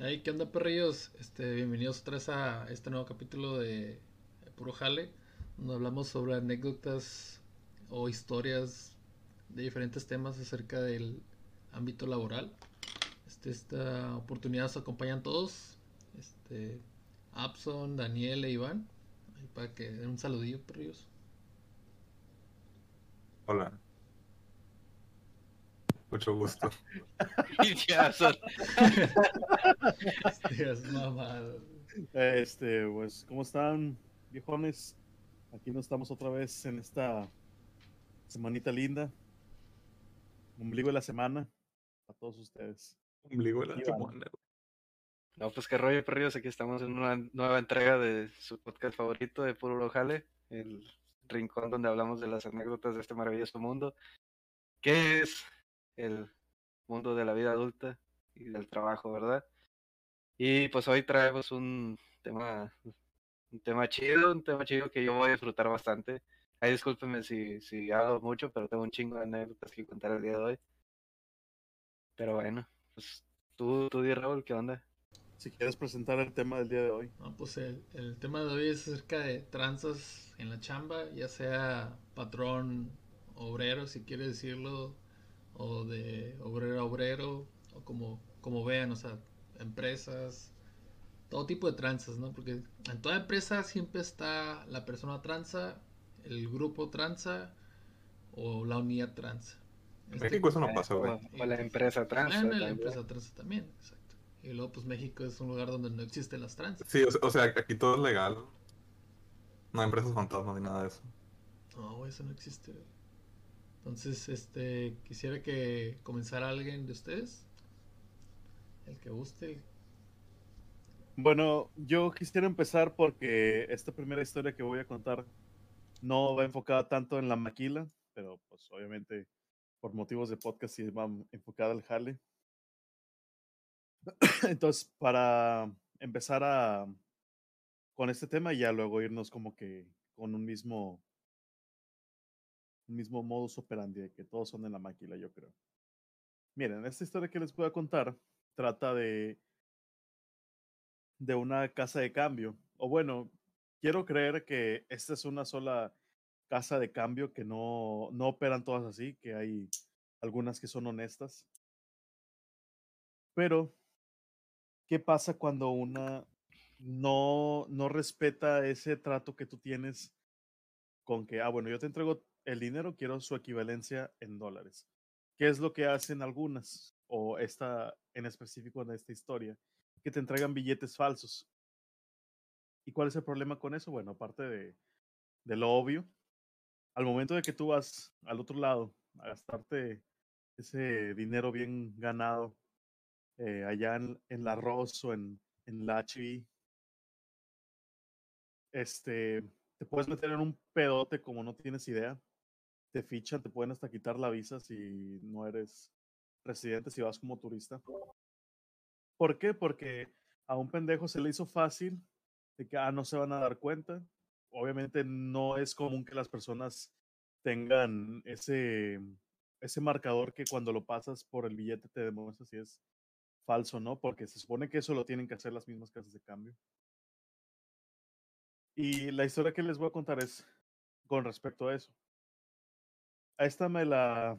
Hey, ¿qué onda, perrillos? Este, bienvenidos otra vez a este nuevo capítulo de Puro Jale, donde hablamos sobre anécdotas o historias de diferentes temas acerca del ámbito laboral. Este, esta oportunidad nos acompañan todos. Este, Abson, Daniel e Iván. Para que den un saludillo, perrillos. Hola. Mucho gusto. ya son. Este, mamado. Este, pues, ¿cómo están, viejones? Aquí nos estamos otra vez en esta semanita linda. Ombligo de la semana. A todos ustedes. Ombligo de la semana. No, pues qué rollo, perrillos. Aquí estamos en una nueva entrega de su podcast favorito de Puro Jale, el rincón donde hablamos de las anécdotas de este maravilloso mundo, que es el mundo de la vida adulta y del trabajo, ¿verdad? Y pues hoy traemos un tema, un tema chido, un tema chido que yo voy a disfrutar bastante. Ay, discúlpenme si, si hablo mucho, pero tengo un chingo de anécdotas que contar el día de hoy. Pero bueno, pues tú, tú di Raúl, ¿qué onda? Si quieres presentar el tema del día de hoy. No, pues el, el tema de hoy es acerca de tranzas en la chamba, ya sea patrón, obrero, si quiere decirlo, o de obrero a obrero, o como, como vean, o sea, empresas, todo tipo de tranzas, ¿no? Porque en toda empresa siempre está la persona tranza, el grupo tranza o la unidad tranza. En Este- México eso no pasa, güey. O, o la empresa trans. Bueno, la también. empresa tranza también, exacto. Y luego, pues México es un lugar donde no existen las tranzas. Sí, o sea, o sea, aquí todo es legal. No hay empresas fantasmas ni nada de eso. No, güey, eso no existe. güey. Entonces, este, quisiera que comenzara alguien de ustedes. El que guste. Bueno, yo quisiera empezar porque esta primera historia que voy a contar no va enfocada tanto en la maquila, pero pues obviamente por motivos de podcast sí va enfocada al jale. Entonces, para empezar a con este tema y ya luego irnos como que con un mismo mismo modus operandi que todos son en la maquila, yo creo. Miren, esta historia que les voy a contar trata de de una casa de cambio. O bueno, quiero creer que esta es una sola casa de cambio que no, no operan todas así, que hay algunas que son honestas. Pero, ¿qué pasa cuando una no, no respeta ese trato que tú tienes con que, ah, bueno, yo te entrego el dinero, quiero su equivalencia en dólares? ¿Qué es lo que hacen algunas? O esta en específico en esta historia que te entregan billetes falsos. ¿Y cuál es el problema con eso? Bueno, aparte de, lo obvio, al momento de que tú vas al otro lado a gastarte ese dinero bien ganado eh, allá en, en la Ross o en, en la HB, este, te puedes meter en un pedote como no tienes idea. Te fichan, te pueden hasta quitar la visa si no eres residente, si vas como turista. ¿Por qué? Porque a un pendejo se le hizo fácil de que ah, no se van a dar cuenta. Obviamente no es común que las personas tengan ese, ese marcador que cuando lo pasas por el billete te demuestra si es falso o no, porque se supone que eso lo tienen que hacer las mismas casas de cambio. Y la historia que les voy a contar es con respecto a eso. A esta me la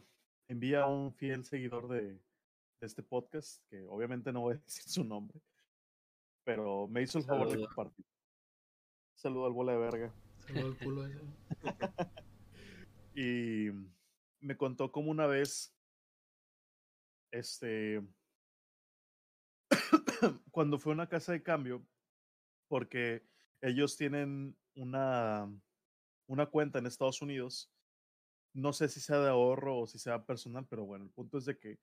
envía un fiel seguidor de, de este podcast, que obviamente no voy a decir su nombre, pero me hizo el favor de compartir. Saludo al bola de verga. Saludo al culo ese. Y me contó como una vez, este, cuando fue a una casa de cambio, porque ellos tienen una, una cuenta en Estados Unidos, no sé si sea de ahorro o si sea personal, pero bueno, el punto es de que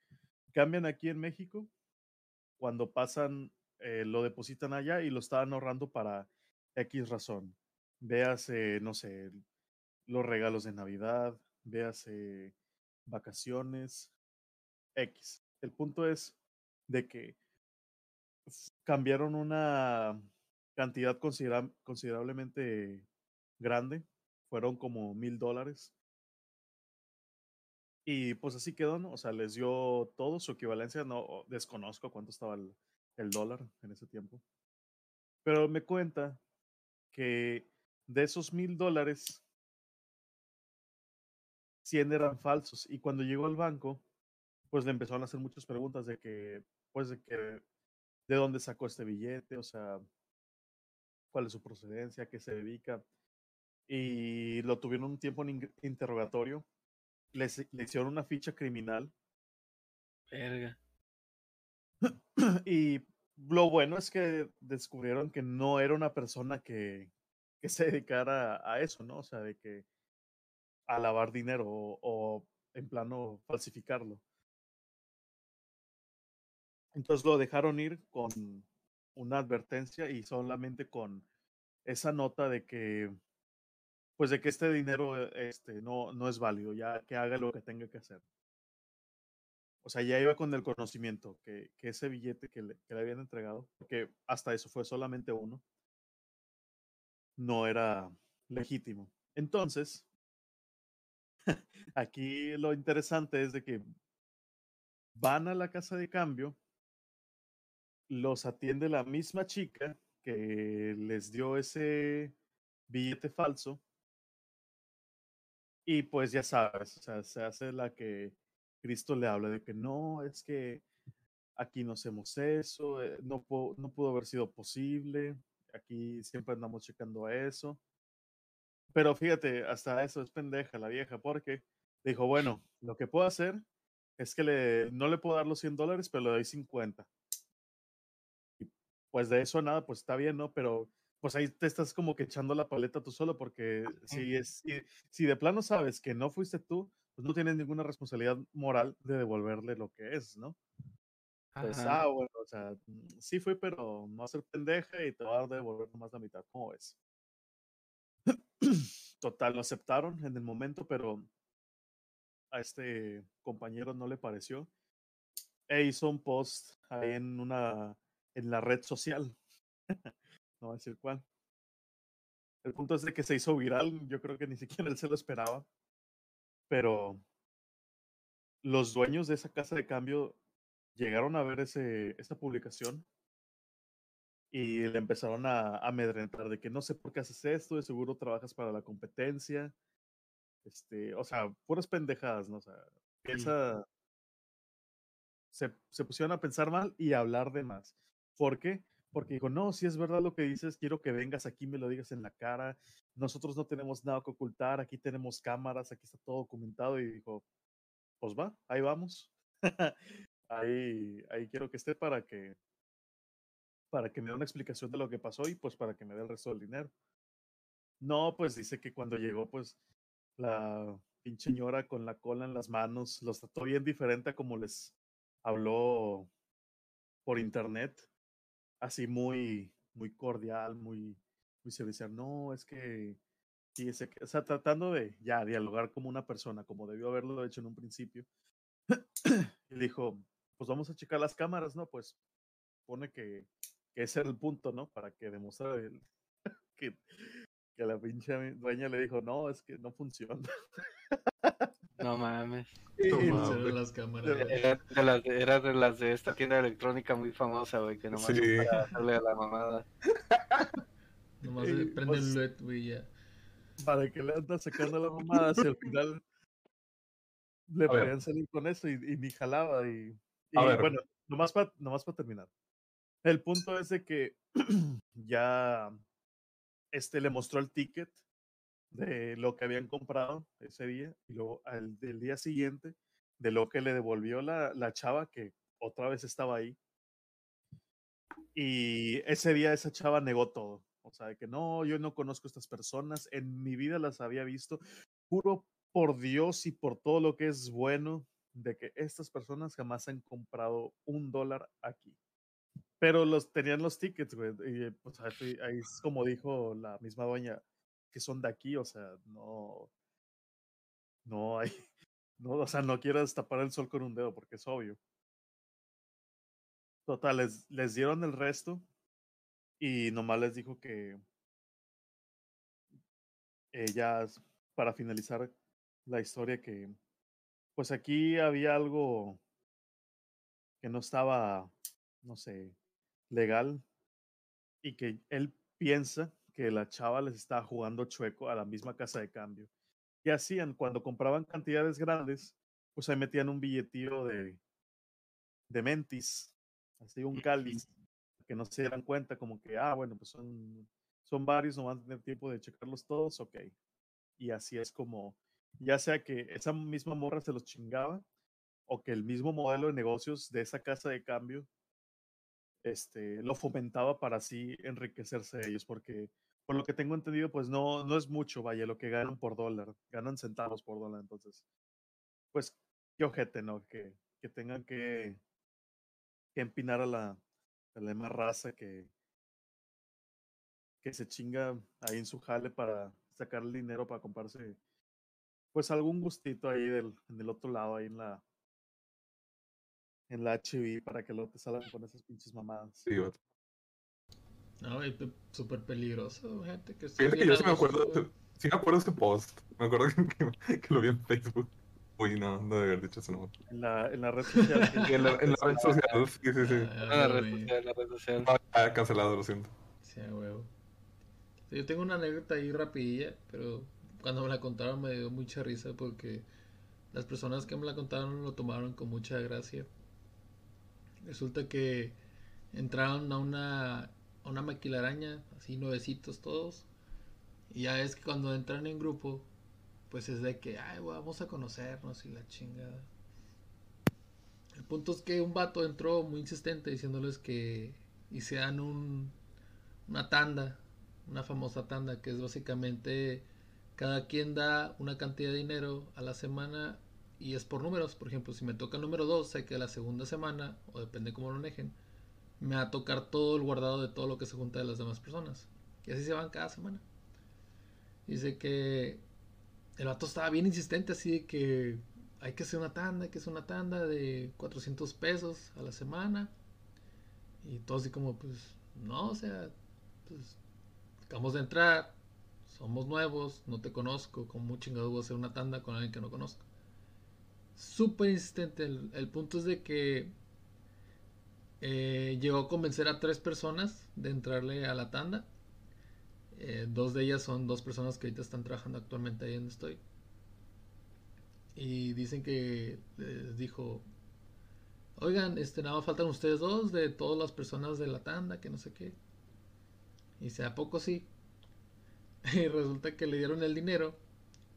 cambian aquí en México, cuando pasan, eh, lo depositan allá y lo estaban ahorrando para X razón. Véase, no sé, los regalos de Navidad, véase vacaciones, X. El punto es de que cambiaron una cantidad considera- considerablemente grande, fueron como mil dólares. Y pues así quedó, ¿no? O sea, les dio todo su equivalencia, no desconozco cuánto estaba el, dólar en ese tiempo. Pero me cuenta que de esos mil dólares, 100 eran falsos. Y cuando llegó al banco, pues le empezaron a hacer muchas preguntas de que, pues de que, de dónde sacó este billete, o sea, cuál es su procedencia, qué se dedica. Y lo tuvieron un tiempo en interrogatorio. Les, le hicieron una ficha criminal. Verga. y lo bueno es que descubrieron que no era una persona que, que se dedicara a eso, ¿no? O sea, de que a lavar dinero o, o en plano falsificarlo. Entonces lo dejaron ir con una advertencia y solamente con esa nota de que pues de que este dinero este no no es válido, ya que haga lo que tenga que hacer. O sea, ya iba con el conocimiento que, que ese billete que le, que le habían entregado, porque hasta eso fue solamente uno, no era legítimo. Entonces, aquí lo interesante es de que van a la casa de cambio, los atiende la misma chica que les dio ese billete falso y pues ya sabes, se hace la que Cristo le habla de que no, es que aquí no hacemos eso, eh, no, no pudo haber sido posible, aquí siempre andamos checando a eso. Pero fíjate, hasta eso es pendeja la vieja, porque dijo, bueno, lo que puedo hacer es que le, no le puedo dar los 100 dólares, pero le doy 50. Y pues de eso nada, pues está bien, ¿no? Pero pues ahí te estás como que echando la paleta tú solo, porque si, es, si, si de plano sabes que no fuiste tú, pues no tienes ninguna responsabilidad moral de devolverle lo que es, ¿no? Pues, ah, bueno, o sea, mm, sí fui, pero no a ser pendeja y te va a devolver nomás la mitad, ¿cómo ves? Total, lo aceptaron en el momento, pero a este compañero no le pareció. E hizo un post ahí en una, en la red social. no voy a decir cuál. El punto es de que se hizo viral, yo creo que ni siquiera él se lo esperaba. Pero los dueños de esa casa de cambio llegaron a ver ese, esa publicación y le empezaron a, amedrentar de que no sé por qué haces esto, de seguro trabajas para la competencia. Este, o sea, puras pendejadas, ¿no? O sea, piensa. Se, se pusieron a pensar mal y a hablar de más. ¿Por qué? Porque dijo, no, si es verdad lo que dices, quiero que vengas aquí, me lo digas en la cara. Nosotros no tenemos nada que ocultar, aquí tenemos cámaras, aquí está todo documentado. Y dijo, pues va, ahí vamos. ahí, ahí quiero que esté para que, para que me dé una explicación de lo que pasó y pues para que me dé el resto del dinero. No, pues dice que cuando llegó, pues la pinche señora con la cola en las manos los trató bien diferente a como les habló por internet así muy, muy cordial, muy, muy servicial. No, es que, sí, ese, o sea, tratando de ya dialogar como una persona, como debió haberlo hecho en un principio. y dijo, pues vamos a checar las cámaras, ¿no? Pues pone que, que ese era el punto, ¿no? Para que demostrara que, que la pinche dueña le dijo, no, es que no funciona. No mames. No las cámaras. Era de las de, era de las de esta tienda electrónica muy famosa, güey, que nomás Sí. para hacerle a la mamada. Nomás le prende pues, el LED, güey, ya. para que le anda sacando la mamada si al final le podían salir con eso y, y ni jalaba y, A y ver. bueno, nomás para nomás para terminar. El punto es de que ya este le mostró el ticket de lo que habían comprado ese día y luego al del día siguiente de lo que le devolvió la, la chava que otra vez estaba ahí. Y ese día esa chava negó todo. O sea, de que no, yo no conozco a estas personas, en mi vida las había visto. Juro por Dios y por todo lo que es bueno de que estas personas jamás han comprado un dólar aquí. Pero los tenían los tickets, güey. Y pues ahí, ahí es como dijo la misma dueña, que son de aquí, o sea, no. No hay. No, o sea, no quieras tapar el sol con un dedo, porque es obvio. Total, les, les dieron el resto y nomás les dijo que ellas, para finalizar la historia, que pues aquí había algo que no estaba, no sé, legal y que él piensa que la chava les estaba jugando chueco a la misma casa de cambio. ¿Qué hacían? Cuando compraban cantidades grandes, pues ahí metían un billetillo de, de mentis, así un cáliz, que no se dieran cuenta como que, ah, bueno, pues son, son varios, no van a tener tiempo de checarlos todos, ok. Y así es como, ya sea que esa misma morra se los chingaba o que el mismo modelo de negocios de esa casa de cambio este, lo fomentaba para así enriquecerse ellos, porque por lo que tengo entendido, pues no, no es mucho, vaya, lo que ganan por dólar, ganan centavos por dólar, entonces, pues, qué ojete, ¿no? Que, que tengan que, que empinar a la, la demás raza que, que se chinga ahí en su jale para sacar el dinero para comprarse, pues, algún gustito ahí del, en el otro lado, ahí en la, en la HB para que luego te salgan con esas pinches mamadas. Sí. No, pe- súper peligroso, gente. Que Fíjate que yo sí me acuerdo, sí me acuerdo de ese post. Me acuerdo que, que lo vi en Facebook. Uy, no, no debe haber dicho eso, no. En la, en la red social. En la, en la red social, sí, sí, sí. Ah, Ah, la red social, la red social. No, ya cancelado, lo siento. Sí, a huevo. Yo tengo una anécdota ahí rapidilla, pero cuando me la contaron me dio mucha risa porque las personas que me la contaron lo tomaron con mucha gracia. Resulta que entraron a una, una maquilaraña, así nuevecitos todos, y ya es que cuando entran en grupo, pues es de que, ay, vamos a conocernos y la chingada. El punto es que un vato entró muy insistente diciéndoles que hicieran un, una tanda, una famosa tanda, que es básicamente cada quien da una cantidad de dinero a la semana y es por números. Por ejemplo, si me toca el número 2, sé que la segunda semana, o depende cómo lo manejen, me va a tocar todo el guardado de todo lo que se junta de las demás personas. Y así se van cada semana. Dice que el vato estaba bien insistente, así de que hay que hacer una tanda, hay que hacer una tanda de 400 pesos a la semana. Y todo así como, pues, no, o sea, pues, acabamos de entrar, somos nuevos, no te conozco, como chingado voy a hacer una tanda con alguien que no conozco. Súper insistente, el, el punto es de que eh, llegó a convencer a tres personas de entrarle a la tanda. Eh, dos de ellas son dos personas que ahorita están trabajando actualmente ahí donde estoy. Y dicen que les dijo, oigan, este, nada faltan ustedes dos de todas las personas de la tanda, que no sé qué. Y dice, ¿a poco sí? Y resulta que le dieron el dinero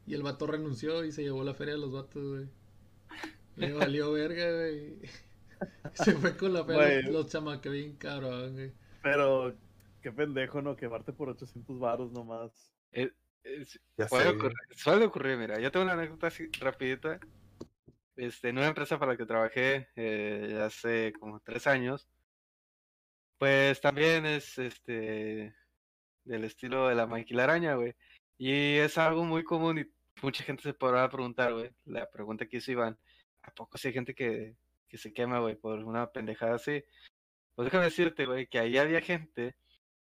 y el vato renunció y se llevó la feria de los vatos, güey. Le valió verga, güey. Se fue con la Güey. los, bien cabrón, güey. Pero qué pendejo, ¿no? Quemarte por 800 varos nomás. Eh, es- Ya puede sé. ocurrir, suele ocurrir, mira, yo tengo una anécdota así rapidita. Este, en una empresa para la que trabajé eh, hace como tres años, pues también es este del estilo de la maquilaraña, güey. Y es algo muy común y mucha gente se podrá preguntar, güey. La pregunta que hizo Iván, ¿a poco sí hay gente que, que se quema, güey, por una pendejada así? Pues déjame decirte, güey, que ahí había gente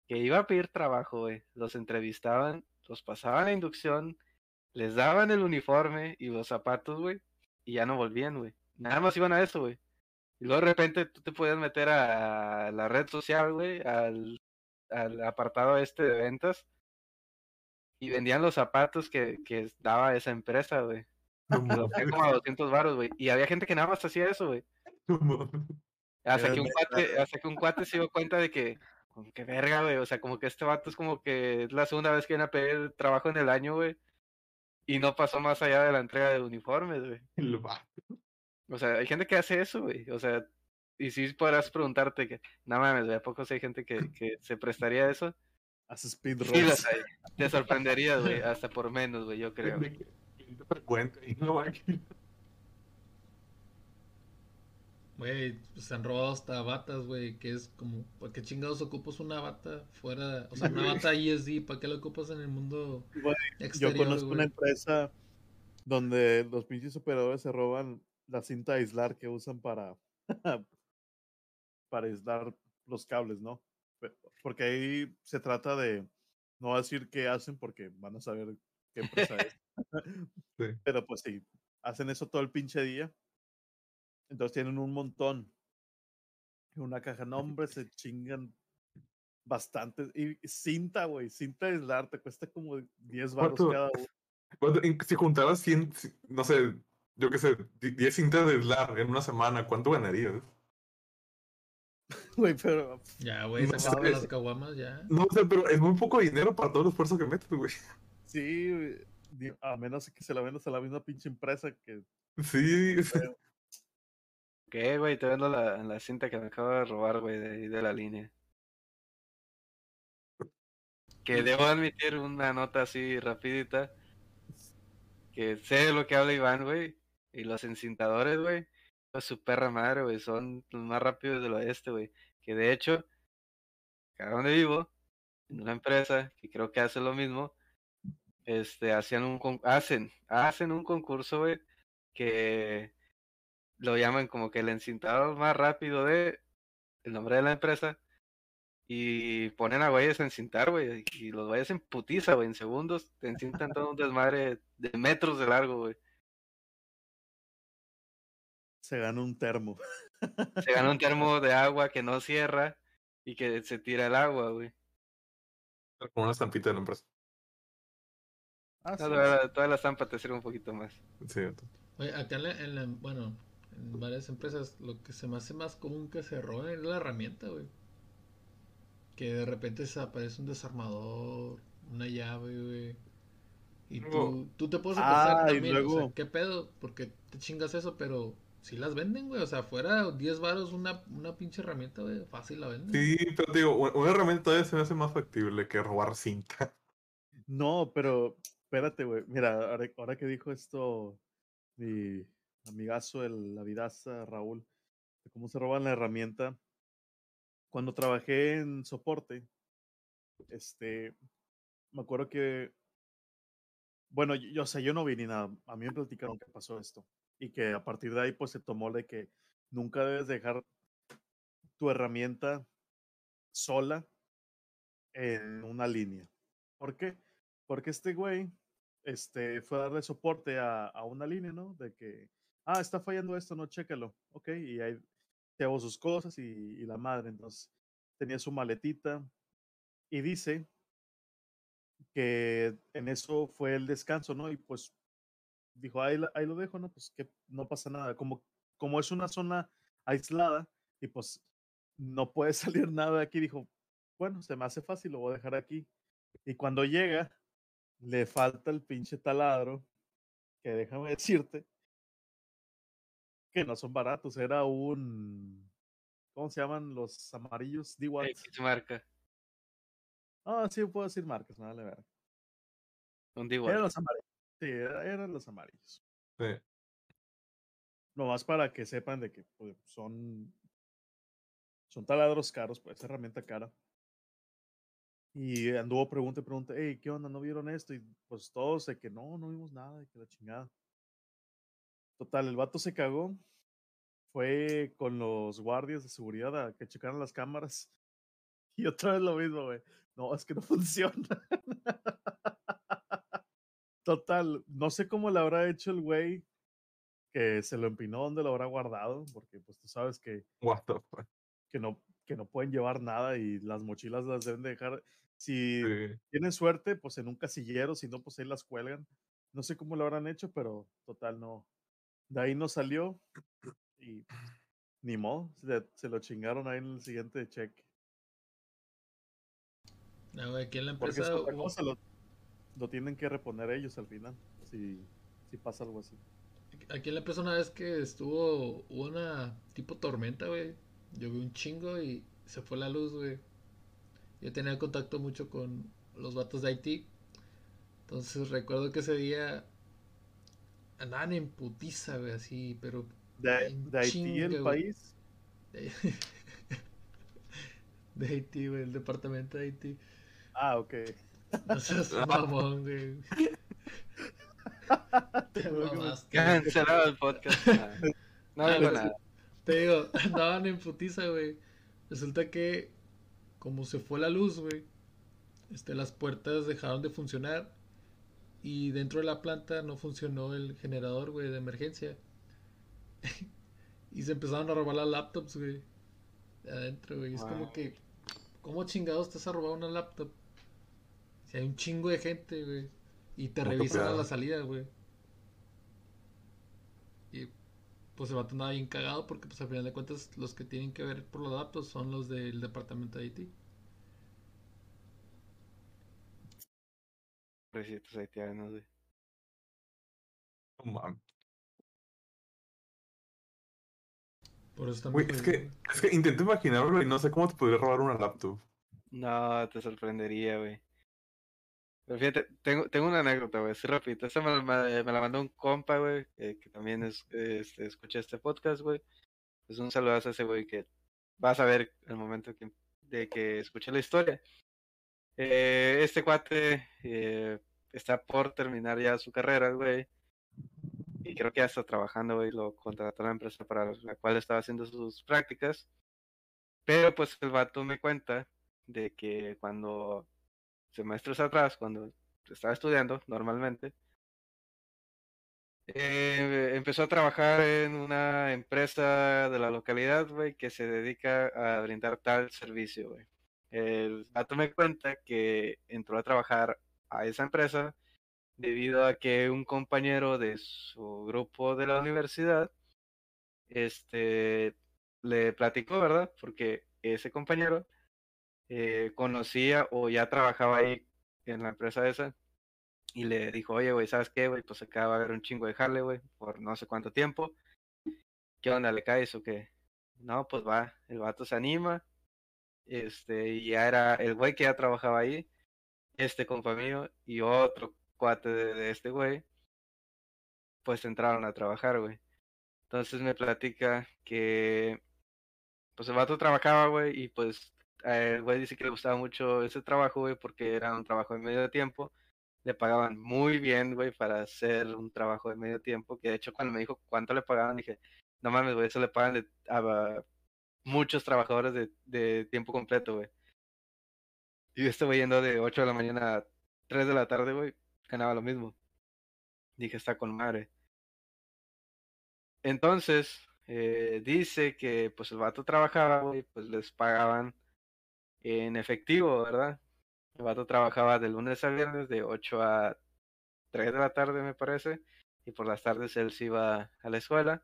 que iba a pedir trabajo, güey. Los entrevistaban, los pasaban a inducción, les daban el uniforme y los zapatos, güey, y ya no volvían, güey. Nada más iban a eso, güey. Y luego de repente tú te podías meter a la red social, güey, al, al apartado este de ventas, y vendían los zapatos que, que daba esa empresa, güey. No mames, como a 200 baros, güey. Y había gente que nada más hacía eso, güey. no mames. Hasta que un cuate, hasta que un cuate se dio cuenta de que, como que verga, güey, o sea, como que este vato es como que es la segunda vez que viene a pedir trabajo en el año, güey, y no pasó más allá de la entrega de uniformes, güey. El vato. O sea, hay gente que hace eso, güey, o sea, y sí podrás preguntarte que, no mames, güey, ¿a poco sí hay gente que, que se prestaría a eso? Hace speed Sí, los hay. Te sorprenderías, güey, hasta por menos, güey, yo creo. Cliente frecuente y no va aquí. Güey, pues, se han robado hasta batas, güey, que es como, ¿para qué chingados ocupas una bata fuera? O sea, una bata ESD, ¿para qué la ocupas en el mundo Güey, exterior, Yo conozco una empresa donde los pinches operadores se roban la cinta de aislar que usan para, para aislar los cables, ¿no? Porque ahí se trata de, no decir qué hacen porque van a saber qué empresa es. Sí. Pero pues sí, hacen eso todo el pinche día. Entonces tienen un montón. Una caja, no, hombre, se chingan bastante. Y cinta, güey, cinta de aislar, te cuesta como 10 baros cada uno. Si juntabas 100, si- no sé, yo qué sé, di- 10 cintas de SLAR en una semana, ¿cuánto ganarías? Güey, pero Ya, güey, No mames. las caguamas ya. No sé, pero es muy poco dinero para todo el esfuerzo que metes, güey. sí, güey, a menos que se la vendas a la misma pinche empresa que Sí, sí. ¿Qué, güey? Te vendo la, la cinta que me acabo de robar, güey, de, ahí de la línea. Que debo admitir una nota así rapidita. Que sé de lo que habla Iván, güey. Y los encintadores, güey. Pues su perra madre, güey. Son los más rápidos del oeste, güey. Que de hecho, acá donde vivo, en una empresa que creo que hace lo mismo, este, hacían un con- hacen, hacen un concurso, güey, que lo llaman como que el encintador más rápido de el nombre de la empresa y ponen a güeyes a encintar, güey, y los güeyes en putiza, güey, en segundos te encintan todo un desmadre de metros de largo, güey. se gana un termo. Se gana un termo de agua que no cierra y que se tira el agua, güey. Como una estampita de la empresa. Ah, No, sí, toda, la, toda la estampa te sirve un poquito más. Sí. Oye, acá en la, en la- bueno, en varias empresas lo que se me hace más común que se roben es la herramienta, güey. Que de repente se aparece un desarmador, una llave, güey. Y tú, Luego- tú te puedes Ah, pensar y también, o sea, luego- ¿qué pedo? Porque te chingas eso, pero si las venden, güey. O sea, fuera 10 varos una, una pinche herramienta, güey, fácil la venden. Sí, pero te digo, una herramienta todavía se me hace más factible que robar cinta. No, pero espérate, güey. Mira, ahora, ahora que dijo esto mi amigazo, el la vidaza, Raúl, de cómo se roban la herramienta. Cuando trabajé en soporte, este, me acuerdo que, bueno, yo, o sea, yo no vi ni nada. A mí me platicaron que pasó esto. Y que a partir de ahí, pues se tomó de que nunca debes dejar tu herramienta sola en una línea. ¿Por qué? Porque este güey este, fue darle soporte a, a una línea, ¿no? De que, ah, está fallando esto, no, chécalo. Ok, y ahí llevó sus cosas y, y la madre. Entonces, tenía su maletita y dice que en eso fue el descanso, ¿no? Y pues dijo, ahí, ahí lo dejo, ¿no? Pues que no pasa nada. Como, como es una zona aislada y pues no puede salir nada de aquí, dijo, bueno, se me hace fácil, lo voy a dejar aquí. Y cuando llega, le falta el pinche taladro, que déjame decirte, que no son baratos, era un, ¿cómo se llaman los amarillos? D-Watt. X marca. Ah, sí, puedo decir marcas, me vale ver. Un Eran D-Watt. los amarillos. Sí, era- eran los amarillos. Sí. Nomás para que sepan de que pues, son, son taladros caros, pues herramienta cara. Y anduvo pregunta y pregunta, hey, ¿qué onda? ¿No vieron esto? Y pues todos de que no, no vimos nada, y que la chingada. Total, el vato se cagó. Fue con los guardias de seguridad a que checaran las cámaras. Y otra vez lo mismo, güey. No, es que no funciona. Total, no sé cómo le habrá hecho el güey que se lo empinó, dónde lo habrá guardado, porque pues tú sabes que, What the fuck. que, no, que no pueden llevar nada y las mochilas las deben de dejar. Si Sí. tienen suerte, pues en un casillero, si no, pues ahí las cuelgan. No sé cómo lo habrán hecho, pero total, no. De ahí no salió y ni modo, se, se lo chingaron ahí en el siguiente cheque. Güey, aquí en la es empresa otra hubo- cosa, lo, lo tienen que reponer ellos al final, si, si pasa algo así. Aquí en la empresa una vez que estuvo hubo una tipo tormenta, güey. Llovió un chingo y se fue la luz, güey. Yo tenía contacto mucho con los vatos de Haití. Entonces recuerdo que ese día andaban en putiza, güey, así, pero De, Haití, chinga, el güey. país, de, de Haití, güey, el departamento de Haití. ah, ok. No seas mamón, güey. Te mamaste. Cancelado el podcast. No digo Ah, nada. Te digo, andaban en putiza, güey. Resulta que, como se fue la luz, güey, este, las puertas dejaron de funcionar y dentro de la planta no funcionó el generador, güey, de emergencia. y se empezaron a robar las laptops, güey. adentro, güey. Es Wow. como que, ¿cómo chingados te has robado una laptop? Si hay un chingo de gente, güey. Y te No te revisan a la salida, güey. Y pues el vato andaba bien cagado porque pues al final de cuentas los que tienen que ver por los datos son los del departamento de IT. Pobrecitos haitianos, güey. No mames. Por eso Güey, también. es que, es que intenté imaginarlo y no sé cómo te podría robar una laptop. No, te sorprendería, güey. Tengo, tengo una anécdota, güey, así rapidito. Esta me, ma- me la mandó un compa, güey, que, también es, este, escucha este podcast, güey. Pues un saludazo a ese güey que vas a ver al momento de que escuche la historia. Eh, este cuate eh, está por terminar ya su carrera, güey. Y creo que ya está trabajando, güey. Lo contrató la empresa para la cual estaba haciendo sus prácticas. Pero pues el vato me cuenta de que cuando semestres atrás, cuando estaba estudiando normalmente, eh, empezó a trabajar en una empresa de la localidad, que se dedica a brindar tal servicio. El vato me cuenta que entró a trabajar a esa empresa debido a que un compañero de su grupo de la universidad, este, le platicó, ¿verdad? Porque ese compañero eh, conocía o ya trabajaba ahí en la empresa esa y le dijo, oye, güey, ¿sabes qué, güey? Pues acá va a haber un chingo de jale, güey, por no sé cuánto tiempo. ¿Qué onda, le caes o qué? No, pues va, el vato se anima, este, y ya era el güey que ya trabajaba ahí, este compa mío y otro cuate de, de este güey, pues entraron a trabajar, güey. Entonces me platica que, pues el vato trabajaba, güey, y pues el güey dice que le gustaba mucho ese trabajo, güey, porque era un trabajo de medio tiempo. Le pagaban muy bien, güey, para hacer un trabajo de medio tiempo. Que de hecho, cuando me dijo cuánto le pagaban, dije, no mames, güey, eso le pagan de- a muchos trabajadores de, tiempo completo, güey. Y este güey yendo de 8 de la mañana a 3 de la tarde, güey, ganaba lo mismo. Dije, está con madre. Entonces, eh, dice que pues el vato trabajaba, güey, pues les pagaban en efectivo, ¿verdad? El vato trabajaba de lunes a viernes de 8 a 3 de la tarde, me parece, y por las tardes él se iba a la escuela.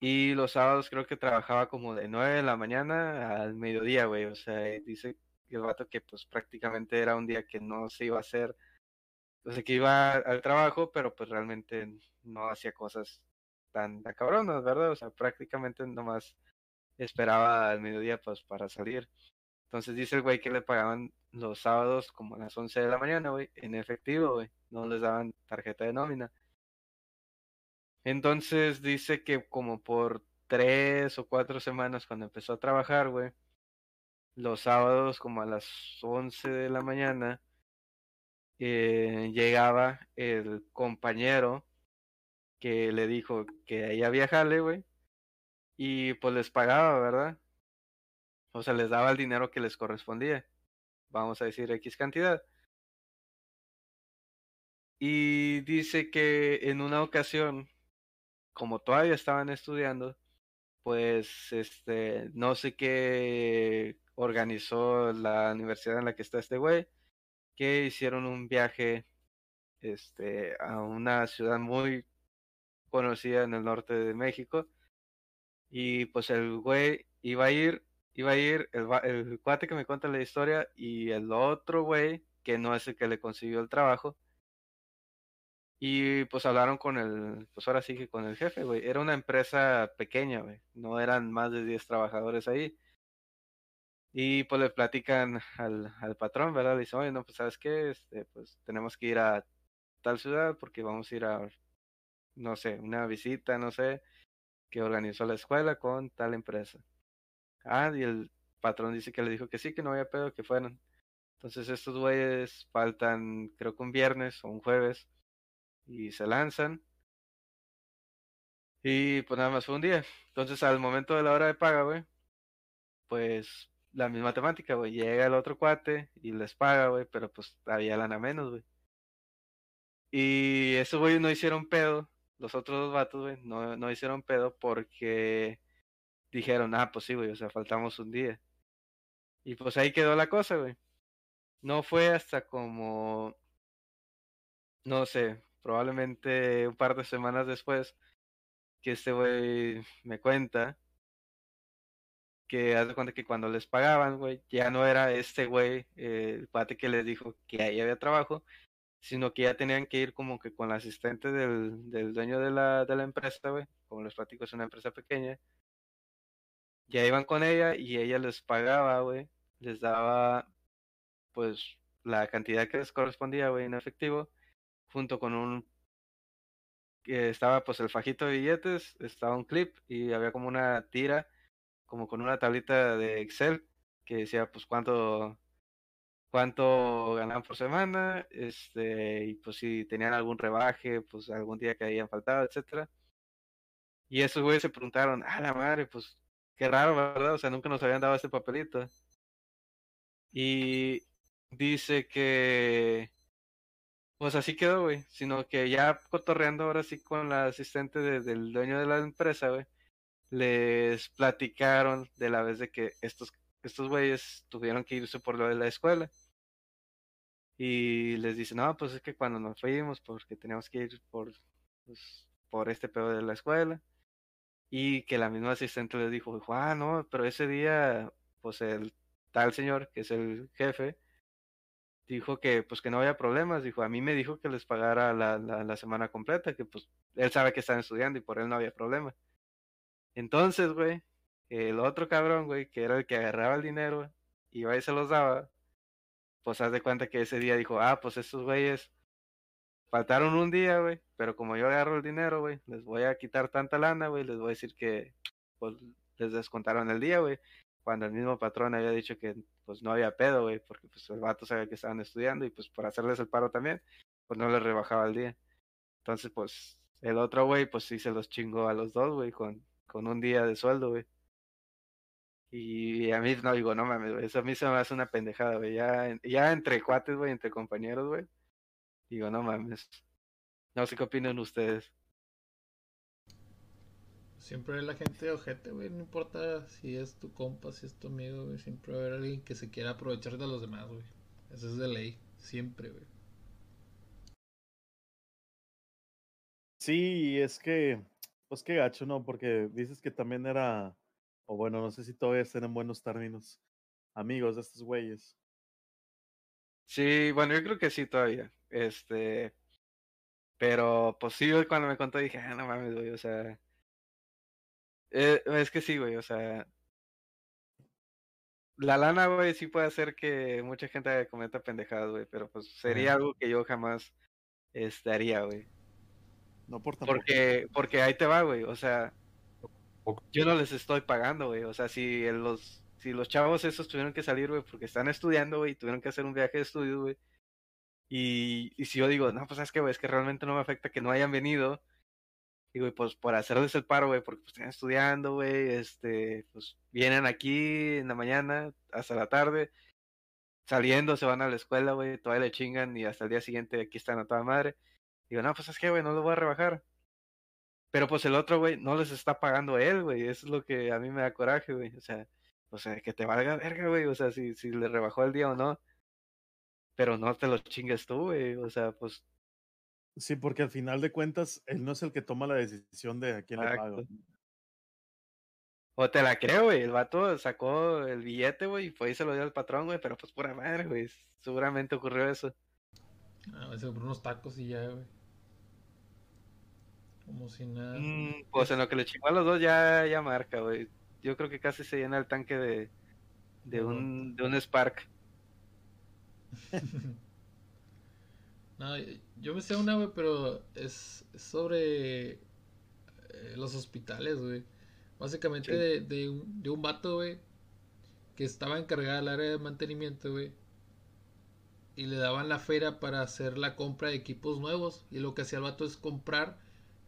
Y los sábados creo que trabajaba como de 9 de la mañana al mediodía, güey. O sea, dice el vato que pues prácticamente era un día que no se iba a hacer, o sea, que iba al trabajo, pero pues realmente no hacía cosas tan, tan cabronas, ¿verdad? O sea, prácticamente nomás esperaba al mediodía pues para salir. Entonces dice el güey que le pagaban los sábados como a las 11 de la mañana, güey, en efectivo, güey. No les daban tarjeta de nómina. Entonces dice que como por tres o cuatro semanas cuando empezó a trabajar, güey, los sábados como a las 11 de la mañana, eh, llegaba el compañero que le dijo que ahí había jale, güey, y pues les pagaba, ¿verdad? O sea, les daba el dinero que les correspondía. Vamos a decir X cantidad. Y dice que en una ocasión, como todavía estaban estudiando, pues este, no sé qué organizó la universidad en la que está este güey, que hicieron un viaje este, a una ciudad muy conocida en el norte de México. Y pues el güey iba a ir, iba a ir el, cuate que me cuenta la historia y el otro güey, que no es el que le consiguió el trabajo. Y pues hablaron con el, pues ahora sí que con el jefe, güey. Era una empresa pequeña, güey. No eran más de 10 trabajadores ahí. Y pues le platican al, al patrón, ¿verdad? Le dicen, oye, no, pues sabes qué, este, pues tenemos que ir a tal ciudad porque vamos a ir a, no sé, una visita, no sé, que organizó la escuela con tal empresa. Ah, y el patrón dice que le dijo que sí, que no había pedo, que fueran. Entonces estos güeyes faltan, creo que un viernes o un jueves, y se lanzan. Y pues nada más fue un día. Entonces al momento de la hora de paga, güey, pues la misma temática, güey. Llega el otro cuate y les paga, güey, pero pues había lana menos, güey. Y esos güeyes no hicieron pedo. Los otros dos vatos, güey, no, no hicieron pedo porque dijeron, ah, pues sí, güey, o sea, faltamos un día. Y pues ahí quedó la cosa, güey. No fue hasta como, no sé, probablemente un par de semanas después que este güey me cuenta que haz de cuenta que cuando les pagaban, güey, ya no era este güey, eh, el pate que les dijo que ahí había trabajo, sino que ya tenían que ir como que con la asistente del, del dueño de la, de la empresa, güey, como les platico, es una empresa pequeña, ya iban con ella y ella les pagaba, güey, les daba, pues, la cantidad que les correspondía, güey, en efectivo, junto con un estaba pues el fajito de billetes, estaba un clip y había como una tira, como con una tablita de Excel que decía pues cuánto cuánto ganaban por semana, este, y pues si tenían algún rebaje, pues algún día que habían faltado, etcétera. Y esos güeyes se preguntaron, ah la madre, pues qué raro, ¿verdad? O sea, nunca nos habían dado este papelito. Y dice que pues así quedó, güey. Sino que ya cotorreando ahora sí con la asistente del dueño de la empresa, güey. Les platicaron de la vez de que estos, estos güeyes tuvieron que irse por lo de la escuela. Y les dice, no, pues es que cuando nos fuimos, porque teníamos que ir por, pues, por este pedo de la escuela. Y que la misma asistente les dijo, ah, no, pero ese día, pues el tal señor, que es el jefe, dijo que pues que no había problemas, dijo, a mí me dijo que les pagara la, la, la semana completa, que pues él sabe que están estudiando y por él no había problema. Entonces, güey, el otro cabrón, güey, que era el que agarraba el dinero, iba y se los daba, pues haz de cuenta que ese día dijo, ah, pues estos güeyes faltaron un día, güey, pero como yo agarro el dinero, güey, les voy a quitar tanta lana, güey, les voy a decir que pues les descontaron el día, güey cuando el mismo patrón había dicho que pues no había pedo, güey, porque pues el vato sabía que estaban estudiando y pues por hacerles el paro también, pues no les rebajaba el día. Entonces, pues el otro güey, pues sí se los chingó a los dos, güey, con, con un día de sueldo, güey. Y a mí, no digo, no mames, güey, eso a mí se me hace una pendejada, güey, ya, ya entre cuates, güey, entre compañeros, güey. Digo, no mames. No sé qué opinan ustedes. Siempre la gente de ojete, güey. No importa si es tu compa, si es tu amigo, güey. Siempre va a haber alguien que se quiera aprovechar de los demás, güey. Eso es de ley. Siempre, güey. Sí, es que, pues qué gacho, ¿no? Porque dices que también era, o bueno, no sé si todavía están en buenos términos, amigos de estos güeyes. Sí, bueno, yo creo que sí todavía. Este, pero pues sí, cuando me contó dije, ah, no mames, güey, o sea, eh, es que sí, güey, o sea. La lana, güey, sí puede hacer que mucha gente cometa pendejadas, güey, pero pues sería algo que yo jamás haría, güey. No por tampoco. Porque, porque ahí te va, güey, o sea, yo no les estoy pagando, güey, o sea, si los, si los chavos esos tuvieron que salir, güey, porque están estudiando, güey, tuvieron que hacer un viaje de estudio, güey, y, y si yo digo, no, pues es que, güey, es que realmente no me afecta que no hayan venido, y, güey, pues por hacerles el paro, güey, porque pues están estudiando, güey, este, pues vienen aquí en la mañana hasta la tarde, saliendo, se van a la escuela, güey, todavía le chingan y hasta el día siguiente aquí están a toda madre. Digo, no, pues es que, güey, no lo voy a rebajar. Pero pues el otro, güey, no les está pagando él, güey. Eso es lo que a mí me da coraje, güey. O sea, o sea, que te valga verga, güey. O sea, si, si le rebajó el día o no. Pero no te lo chingues tú, güey. O sea, pues Sí, porque al final de cuentas, él no es el que toma la decisión de a quién le paga. O te la creo, güey. El vato sacó el billete, güey, y fue y se lo dio al patrón, güey. Pero pues pura madre, güey. Seguramente ocurrió eso. Ah, se compró unos tacos y ya, güey. Como si nada. Mm, pues en lo que le chingó a los dos ya, ya marca, güey. Yo creo que casi se llena el tanque de, de, un, de un Spark. No, yo me sé una, güey, pero es, sobre eh, los hospitales, güey. Básicamente de, de, un, de un vato, güey, que estaba encargado del área de mantenimiento, güey. Y le daban la feria para hacer la compra de equipos nuevos. Y lo que hacía el vato es comprar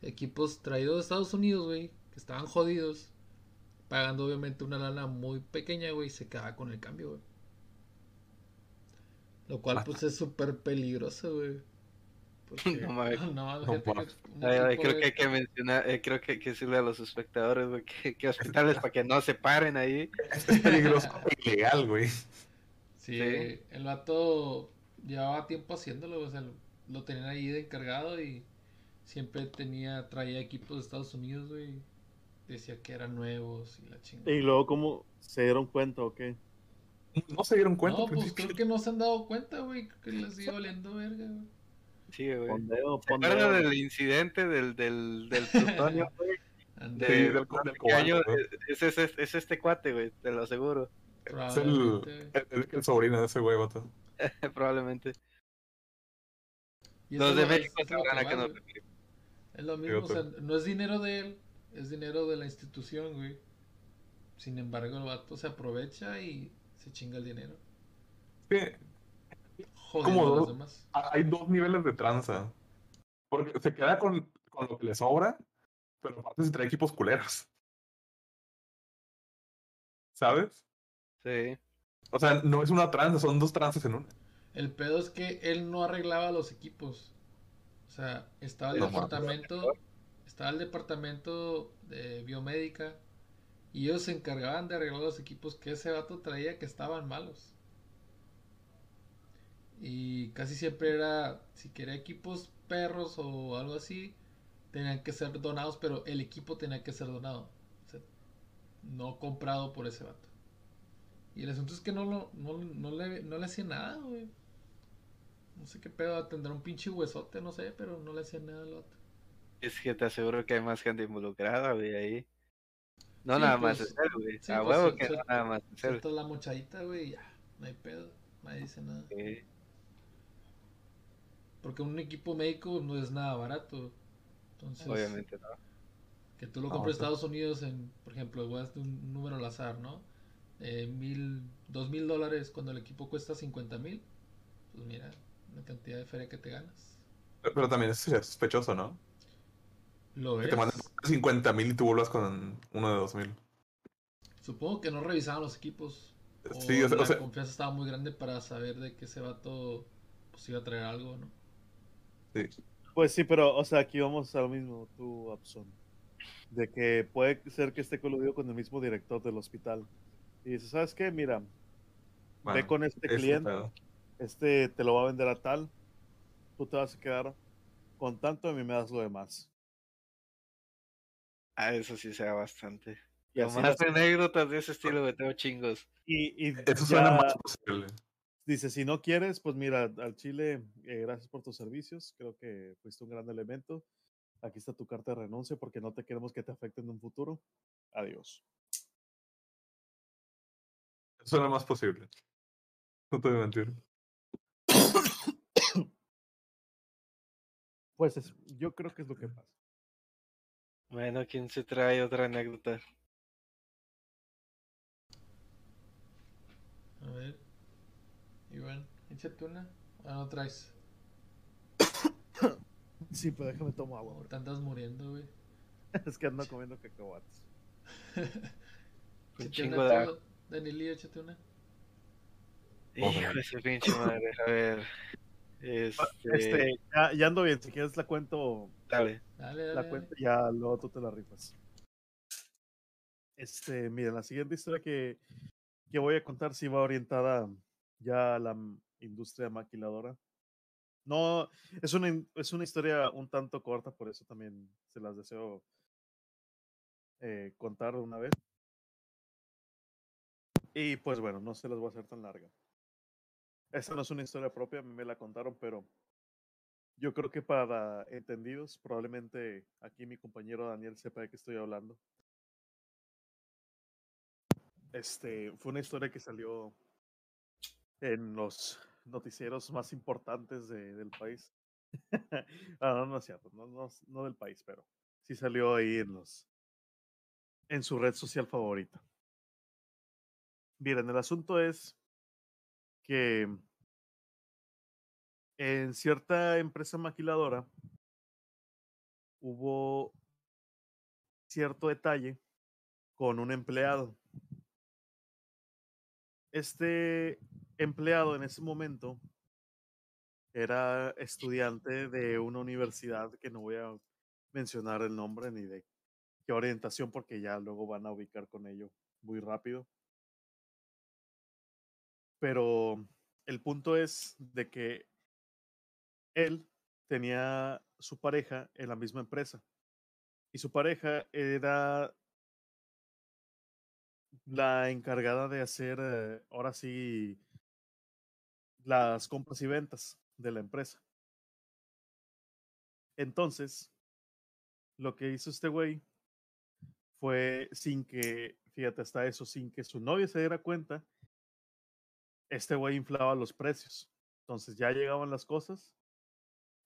equipos traídos de Estados Unidos, güey, que estaban jodidos. Pagando obviamente una lana muy pequeña, güey, y se quedaba con el cambio, güey. Lo cual, pues, es súper peligroso, güey. Porque, No mames. no, No creo que hay que mencionar, eh, creo que hay que decirle a los espectadores, güey, que, que hospitales para que no se paren ahí. Es peligroso e ilegal, güey. Sí, Sí. el vato llevaba tiempo haciéndolo, o sea, lo, lo tenían ahí de encargado y siempre tenía, traía equipos de Estados Unidos, güey. Decía que eran nuevos y la chingada. Y luego, ¿cómo se dieron cuenta o qué? No se dieron cuenta. No, pues creo que no se han dado cuenta, güey. Que les sigue valiendo verga, güey. Sí, güey. Fondeo, ¿Se acuerdan fondeo. del incidente del, del, del plutonio, güey? Anda, Sí, De- del- del ¿Qué cobalto, año? Es, es, es, es este cuate, güey, te lo aseguro. Es el, el, el sobrino de ese güey, vato. Probablemente. Los de México sabrán a que qué nos. Es lo mismo, o sea, no es dinero de él, es dinero de la institución, güey. Sin embargo, el vato se aprovecha y se chinga el dinero. Sí, a los dos- demás. hay dos niveles de tranza. Porque se queda con, con lo que le sobra, pero aparte se trae equipos culeros. ¿Sabes? Sí. O sea, no es una tranza, son dos tranzas en una. El pedo es que él no arreglaba los equipos. O sea, estaba el No, departamento, estaba el departamento de biomédica y ellos se encargaban de arreglar los equipos que ese vato traía que estaban malos. Y casi siempre era, si quería equipos perros o algo así, tenían que ser donados, pero el equipo tenía que ser donado. O sea, no comprado por ese vato. Y el asunto es que no, lo, no, no le, no le hacía nada, güey. No sé qué pedo, tendrá un pinche huesote, no sé, pero no le hacía nada al vato. Es que te aseguro que hay más gente involucrada, güey, ahí. No Sí, nada más pues, es él, güey. sí, a pues, huevo sí, que sí. no nada más es él. Sueltas la mochadita, güey, ya, no hay pedo, nadie dice nada. Sí. Porque un equipo médico no es nada barato. Entonces, Obviamente no. que tú lo compres en sí. Estados Unidos en, por ejemplo, voy a hacer un número al azar, ¿no? Eh, mil, dos mil dólares cuando el equipo cuesta cincuenta mil. Pues mira, una cantidad de feria que te ganas. Pero, pero también es sospechoso, ¿no? Lo Que es. te manden 50 mil y tú vuelvas con uno de 2 mil. Supongo que no revisaban los equipos. O Sí, o sea, la o sea, confianza estaba muy grande para saber de que ese vato pues iba a traer algo, ¿no? Pues sí, pero, o sea, aquí vamos a lo mismo, tú, Abson. De que puede ser que esté coludido con el mismo director del hospital. Y dice, ¿sabes qué? Mira, ve con este cliente, pedo. este te lo va a vender a tal, tú te vas a quedar con tanto y a mí me das lo demás. Ah, eso sí se da bastante. Y más lo- anécdotas de ese estilo, güey, tengo chingos. Y, y Eso suena más posible. dice, si no quieres, pues mira, al Chile, eh, gracias por tus servicios, creo que fuiste un gran elemento. Aquí está tu carta de renuncia porque no te queremos que te afecte en un futuro. Adiós. Eso suena más posible. No te voy a mentir. Pues es- yo creo que es lo que pasa. Bueno, ¿quién se trae otra anécdota? A ver. Iván, échate una. ¿O no traes? Sí, pero déjame tomar agua. Te andas muriendo, güey. Es que ando comiendo cacahuates. Un chingo una de tú, Danilí, échate una. Hijo de su pinche madre, a ver. Este, Este, ya, ya ando bien. Si quieres la cuento, dale. Dale, dale. la dale. cuento ya luego tú te la rifas. Este, mira, la siguiente historia que, que voy a contar sí va orientada ya a la industria maquiladora. No, es una, es una historia un tanto corta, por eso también se las deseo eh, contar de una vez. Y pues bueno, no se las voy a hacer tan larga. Esta no es una historia propia, a mí me la contaron, pero yo creo que para entendidos, probablemente aquí mi compañero Daniel sepa de qué estoy hablando. Este, fue una historia que salió en los noticieros más importantes de- del país. ah, no, no es cierto, no, no, no del país, pero sí salió ahí en los en su red social favorita. Miren, el asunto es que en cierta empresa maquiladora hubo cierto detalle con un empleado. Este empleado en ese momento era estudiante de una universidad que no voy a mencionar el nombre ni de qué orientación porque ya luego van a ubicar con ello muy rápido. Pero el punto es de que él tenía su pareja en la misma empresa y su pareja era la encargada de hacer, eh, ahora sí, las compras y ventas de la empresa. Entonces, lo que hizo este güey fue sin que, fíjate, hasta eso, sin que su novia se diera cuenta, este güey inflaba los precios. Entonces ya llegaban las cosas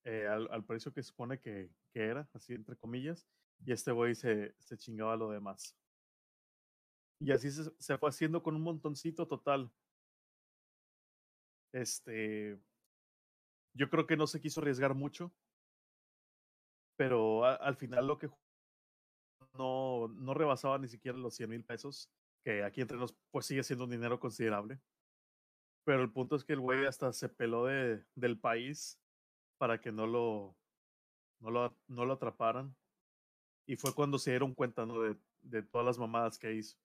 eh, al, precio que supone que, que, era, así entre comillas, y este güey se, se chingaba lo demás. Y así se, se, fue haciendo con un montoncito total. Este, yo creo que no se quiso arriesgar mucho, pero al final lo que no, no rebasaba ni siquiera los 100 mil pesos, que aquí entre nos pues sigue siendo un dinero considerable. Pero el punto es que el güey hasta se peló de, del país para que no lo, no lo, no lo atraparan. Y fue cuando se dieron cuenta ¿no? de, de todas las mamadas que hizo.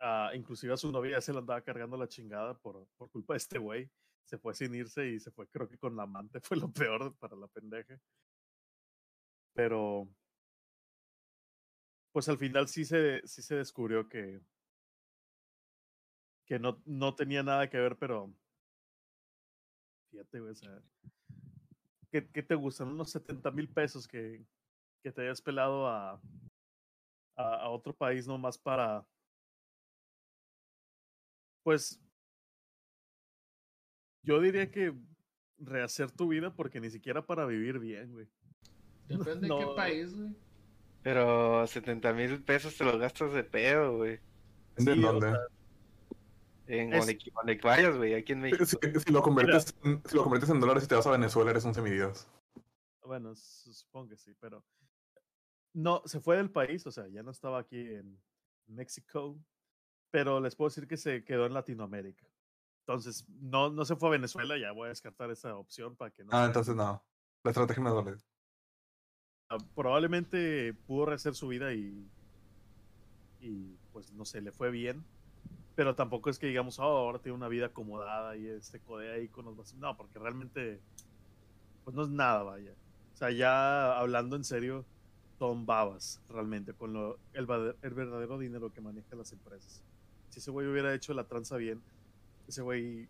Uh, inclusive a su novia se le andaba cargando la chingada por, por culpa de este güey. Se fue sin irse y se fue, creo que con la amante fue lo peor para la pendeja. Pero, pues al final sí se, sí se descubrió que, que no, no tenía nada que ver, pero fíjate, güey, o sea, ¿qué, ¿qué, te gustan? Unos 70 mil pesos que, que te hayas pelado a, a, a otro país nomás para, pues, yo diría que rehacer tu vida porque ni siquiera para vivir bien, güey. Depende no. de qué país, güey. Pero 70 mil pesos te los gastas de pedo, güey. ¿De Sí, o dónde? sea, En Es- donde, vayas, güey, aquí en México. Si, si lo conviertes, en, si lo conviertes en dólares y te vas a Venezuela, eres un semidios. Bueno, su- supongo que sí, pero no, se fue del país, o sea, ya no estaba aquí en México, pero les puedo decir que se quedó en Latinoamérica. Entonces, no, no se fue a Venezuela, ya voy a descartar esa opción para que no. Ah, entonces no. La estrategia me duele. Ah, Probablemente pudo rehacer su vida y, y, pues, no sé, le fue bien, pero tampoco es que digamos, oh, ahora tiene una vida acomodada y este codea ahí con los vecinos. No, porque realmente, pues no es nada, vaya. O sea, ya hablando en serio, son babas, realmente, con lo, el, verdadero dinero que manejan las empresas. Si ese güey hubiera hecho la tranza bien, ese güey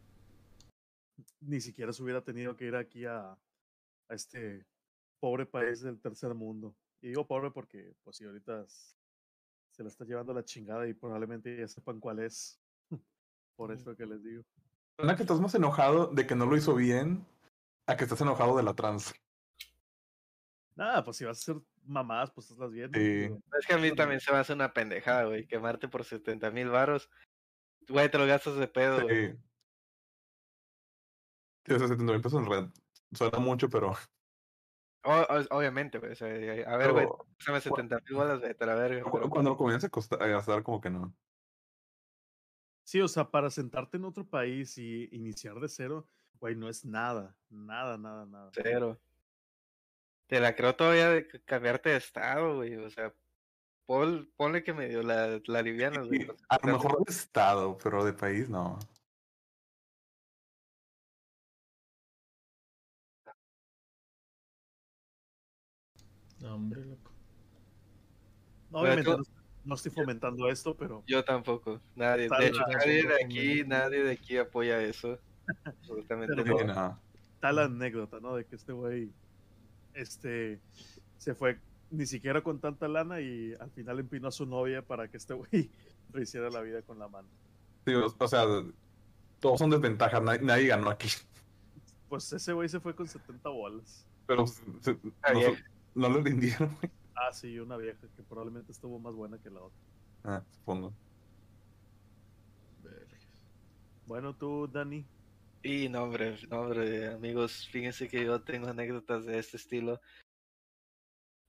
ni siquiera se hubiera tenido que ir aquí a, a este pobre país del tercer mundo. Y digo pobre porque, pues sí, ahorita se la está llevando la chingada y probablemente ya sepan cuál es. Por eso que les digo. Suena que estás más enojado de que no lo hizo bien a que estás enojado de la trans. Nada, pues si vas a hacer mamadas, pues hazlas bien. ¿no? Sí. Es que a mí también se me hace una pendejada, güey, quemarte por 70 mil varos. Güey, te lo gastas de pedo, güey. Sí. Sí, o sea, 70 mil pesos en red. Suena mucho, pero. O- o- obviamente, güey. a ver, güey, pero pásame 70 mil bolas, la verga. pero- cuando lo comienza a, costa- a gastar, como que no. Sí, o sea, para sentarte en otro país y iniciar de cero, güey, no es nada, nada, nada, nada. Cero. Te la creo todavía de cambiarte de estado, güey. O sea, pon- ponle que medio la, la livianas, güey. A 70 lo mejor de estado, pero de país no. No, hombre, loco. No, Obviamente no, no estoy fomentando esto, pero Yo tampoco. Nadie. De hecho, nadie de aquí, nadie de aquí apoya eso. Absolutamente Pero no. no. está la anécdota, ¿no? De que este güey, este, se fue ni siquiera con tanta lana y al final empinó a su novia para que este güey rehiciera la vida con la mano. Sí, o, o sea, todos son desventajas. Nadie, nadie ganó aquí. Pues ese güey se fue con 70 bolas. Pero se- no, no lo rindieron. güey. Ah, sí, una vieja que probablemente estuvo más buena que la otra. Ah, supongo. Bueno, tú, Dani. Y no, hombre, no, hombre, amigos, fíjense que yo tengo anécdotas de este estilo.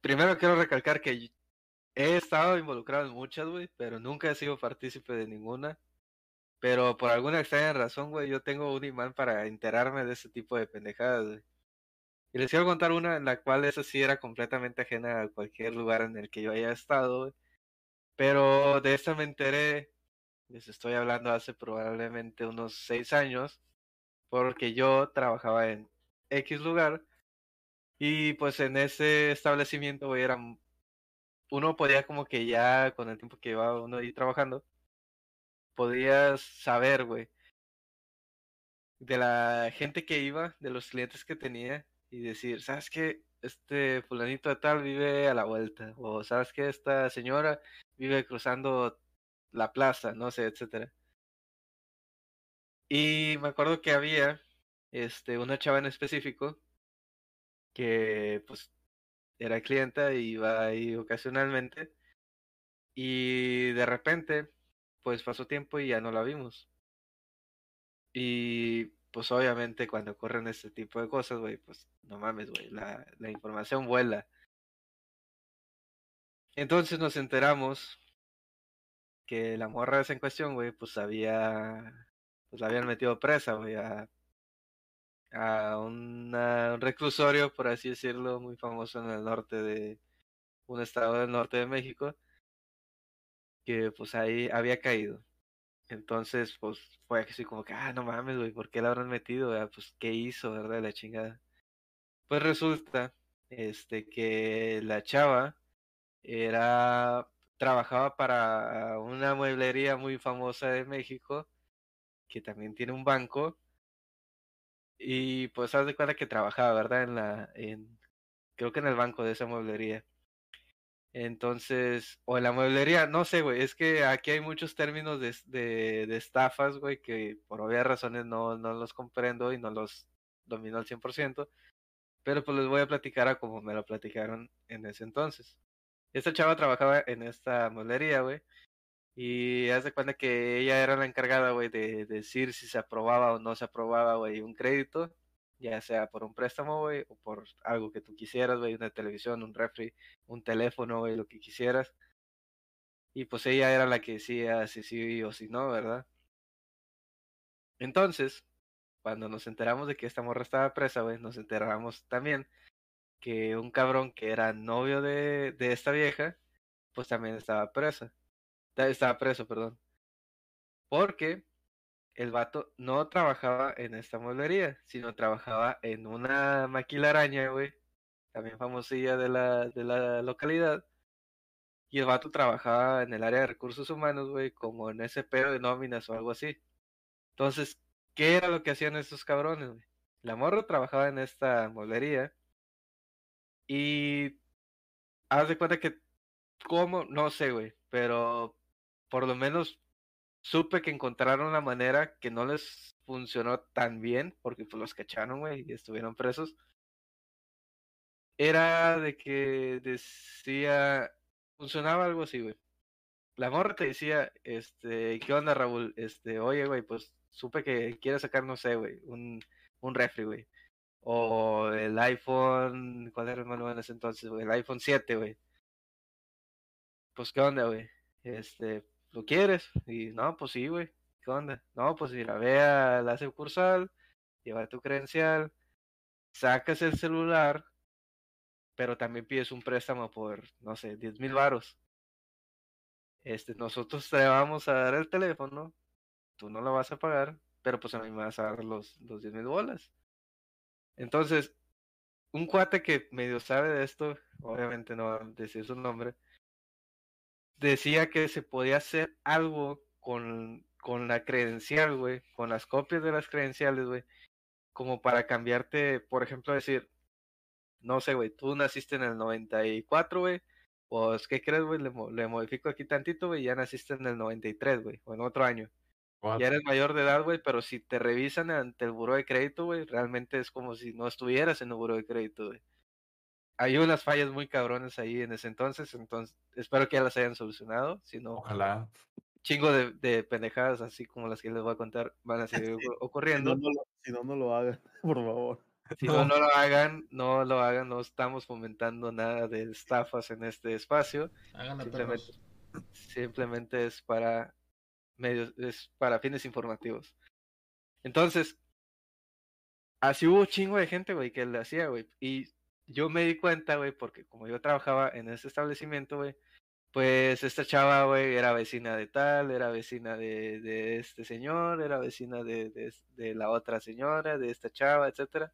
Primero quiero recalcar que he estado involucrado en muchas, güey, pero nunca he sido partícipe de ninguna. Pero por alguna extraña razón, güey, yo tengo un imán para enterarme de ese tipo de pendejadas, güey. Y les quiero contar una en la cual esa sí era completamente ajena a cualquier lugar en el que yo haya estado. Pero de esta me enteré, les estoy hablando hace probablemente unos seis años, porque yo trabajaba en X lugar y pues en ese establecimiento, era... Uno podía como que ya con el tiempo que iba uno ahí trabajando, podías saber, güey, de la gente que iba, de los clientes que tenía y decir, ¿sabes qué? Este fulanito de tal vive a la vuelta. O ¿sabes qué? Esta señora vive cruzando la plaza, no sé, etcétera. Y me acuerdo que había este, una chava en específico que pues era clienta y iba ahí ocasionalmente. Y de repente, pues pasó tiempo y ya no la vimos. Y pues obviamente cuando ocurren este tipo de cosas, güey, pues no mames, güey, la, la información vuela. Entonces nos enteramos que la morra esa en cuestión, güey, pues había, pues la habían metido presa, güey, a, a un reclusorio, por así decirlo, muy famoso en el norte de, un estado del norte de México, que pues ahí había caído. Entonces, pues fue así como que, ah, no mames, güey, ¿por qué la habrán metido? Pues, ¿qué hizo, verdad? La chingada. Pues resulta, este, que la chava era, trabajaba para una mueblería muy famosa de México, que también tiene un banco, y pues haz de cuenta que trabajaba, ¿verdad? En la, en, creo que en el banco de esa mueblería. Entonces, o en la mueblería, no sé, güey, es que aquí hay muchos términos de, de, estafas, güey, que por obvias razones no, no los comprendo y no los domino al 100%, pero pues les voy a platicar a como me lo platicaron en ese entonces. Esta chava trabajaba en esta mueblería, güey, y haz de cuenta que ella era la encargada, güey, de, de decir si se aprobaba o no se aprobaba, güey, un crédito ya sea por un préstamo, güey, o por algo que tú quisieras, güey, una televisión, un refri, un teléfono, güey, lo que quisieras. Y pues ella era la que decía si sí o si no, ¿verdad? Entonces, cuando nos enteramos de que esta morra estaba presa, güey, nos enteramos también que un cabrón que era novio de, de esta vieja, pues también estaba presa. Estaba preso, perdón. Porque el vato no trabajaba en esta mueblería, sino trabajaba en una maquilaraña, güey, también famosilla de la, de la localidad. Y el vato trabajaba en el área de recursos humanos, güey, como en ese pedo de nóminas o algo así. Entonces, ¿qué era lo que hacían estos cabrones, güey? La morra trabajaba en esta mueblería y haz de cuenta que, ¿cómo? No sé, güey, pero por lo menos supe que encontraron la manera que no les funcionó tan bien, porque pues los cacharon, güey, y estuvieron presos. Era de que decía, funcionaba algo así, güey. La morra te decía, este, ¿qué onda, Raúl? Este, oye, güey, pues supe que quieres sacar, no sé, güey, un, un refri, güey. O el iPhone, ¿cuál era el manual en ese entonces, güey? El iPhone 7, güey. Pues, ¿qué onda, güey? Este, ¿lo quieres? Y no, pues sí, güey. ¿Qué onda? No, pues mira, ve a la sucursal, lleva tu credencial, sacas el celular, pero también pides un préstamo por, no sé, 10 mil varos. Este, nosotros te vamos a dar el teléfono, tú no lo vas a pagar, pero pues a mí me vas a dar los, los 10 mil bolas. Entonces, un cuate que medio sabe de esto, obviamente no va a decir su nombre, decía que se podía hacer algo con, con la credencial, güey, con las copias de las credenciales, güey, como para cambiarte, por ejemplo, decir, no sé, güey, tú naciste en el 94, güey, pues, ¿qué crees, güey? Le, le, modifico aquí tantito, güey, ya naciste en el 93, güey, o en otro año. What? Ya eres mayor de edad, güey, pero si te revisan ante el buro de crédito, güey, realmente es como si no estuvieras en el buro de crédito, güey hay unas fallas muy cabrones ahí en ese entonces, entonces espero que ya las hayan solucionado, si no, ojalá. Chingo de, de, pendejadas así como las que les voy a contar van a seguir ocurriendo. Si no, no lo, si no, no lo hagan, por favor. Si no. no, no lo hagan, no lo hagan, no estamos fomentando nada de estafas en este espacio. Háganlo, simplemente, simplemente es para medios, es para fines informativos. Entonces, así hubo chingo de gente, güey, que le hacía, güey. Y yo me di cuenta, güey, porque como yo trabajaba en ese establecimiento, güey, pues esta chava, güey, era vecina de tal, era vecina de, de este señor, era vecina de, de, la otra señora, de esta chava, etcétera.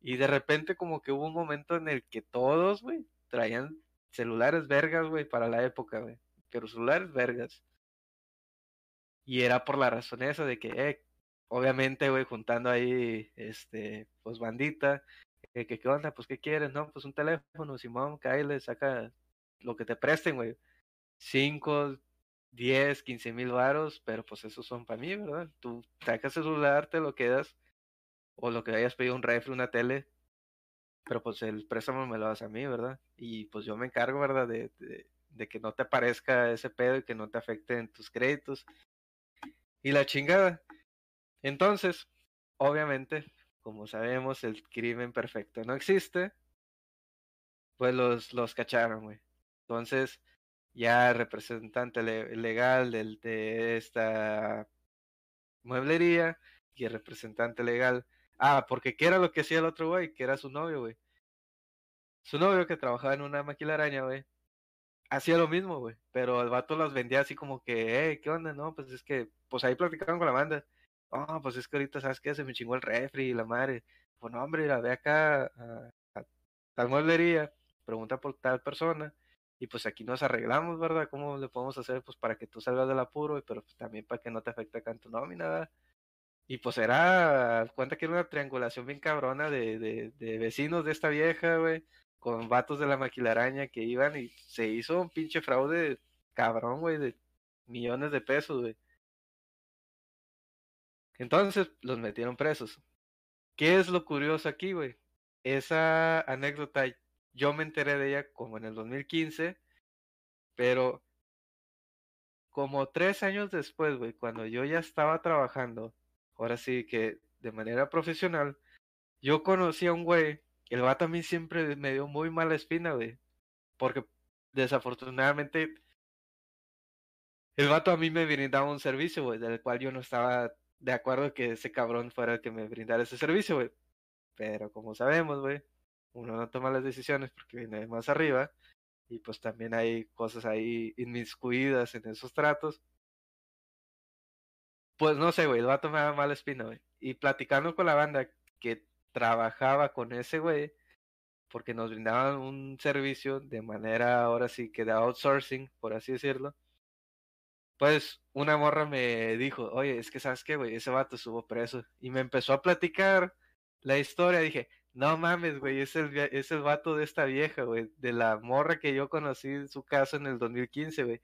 Y de repente como que hubo un momento en el que todos, güey, traían celulares vergas, güey, para la época, güey. Pero celulares vergas. Y era por la razón esa de que, eh, obviamente, güey, juntando ahí, este, pues bandita, que qué onda, pues qué quieres, no, pues un teléfono, Simón, le saca lo que te presten, güey. Cinco, diez, quince mil varos, pero pues esos son para mí, ¿verdad? Tú sacas el celular, te lo quedas, o lo que hayas pedido un refri, una tele, pero pues el préstamo me lo das a mí, ¿verdad? Y pues yo me encargo, ¿verdad? De, de, de que no te parezca ese pedo y que no te afecte en tus créditos. Y la chingada. Entonces, obviamente, como sabemos, el crimen perfecto no existe. Pues los, los cacharon, güey. Entonces, ya el representante legal del, de esta mueblería y el representante legal. Ah, porque ¿qué era lo que hacía el otro güey? Que era su novio, güey. Su novio que trabajaba en una maquilaraña, güey. Hacía lo mismo, güey. Pero el vato las vendía así como que, hey, ¿qué onda? No, pues es que, pues ahí platicaban con la banda. Oh, pues es que ahorita, ¿sabes qué? Se me chingó el refri y la madre. Pues no, hombre, la ve acá a, a tal mueblería, pregunta por tal persona y pues aquí nos arreglamos, ¿verdad? ¿Cómo le podemos hacer pues para que tú salgas del apuro, pero pues, también para que no te afecte acá en tu nómina, ¿verdad? Y pues era, cuenta que era una triangulación bien cabrona de, de, de vecinos de esta vieja, güey, con vatos de la maquilaraña que iban y se hizo un pinche fraude cabrón, güey, de millones de pesos, güey. Entonces los metieron presos. ¿Qué es lo curioso aquí, güey? Esa anécdota yo me enteré de ella como en el 2015, pero como tres años después, güey, cuando yo ya estaba trabajando, ahora sí que de manera profesional, yo conocí a un güey, el vato a mí siempre me dio muy mala espina, güey, porque desafortunadamente el vato a mí me brindaba un servicio, güey, del cual yo no estaba de acuerdo que ese cabrón fuera el que me brindara ese servicio, güey. Pero como sabemos, güey, uno no toma las decisiones porque viene más arriba y pues también hay cosas ahí inmiscuidas en esos tratos. Pues no sé, güey, el vato me da mala espina, güey. Y platicando con la banda que trabajaba con ese güey, porque nos brindaban un servicio de manera ahora sí que de outsourcing, por así decirlo. Pues una morra me dijo, oye, es que sabes qué, güey, ese vato estuvo preso. Y me empezó a platicar la historia. Dije, no mames, güey, es el, es el vato de esta vieja, güey, de la morra que yo conocí en su casa en el 2015, güey.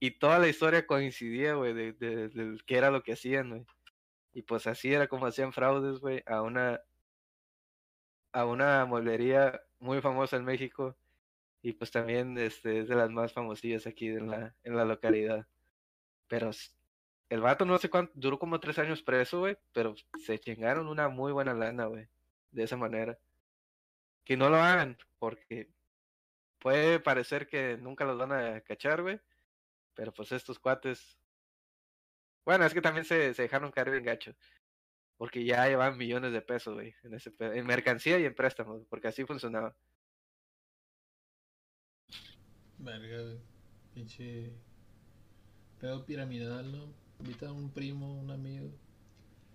Y toda la historia coincidía, güey, de, de, de, qué era lo que hacían, güey. Y pues así era como hacían fraudes, güey, a una a una mueblería muy famosa en México y pues también este, es de las más famosillas aquí en la, en la localidad. Pero el vato no sé cuánto, duró como tres años preso, güey, pero se chingaron una muy buena lana, güey de esa manera. Que no lo hagan, porque puede parecer que nunca los van a cachar, güey. Pero pues estos cuates. Bueno, es que también se, dejaron caer en gacho. Porque ya llevan millones de pesos, güey, en, en mercancía y en préstamos, porque así funcionaba. Verga. Pinche pedo piramidal, ¿no? Invita a un primo, un amigo.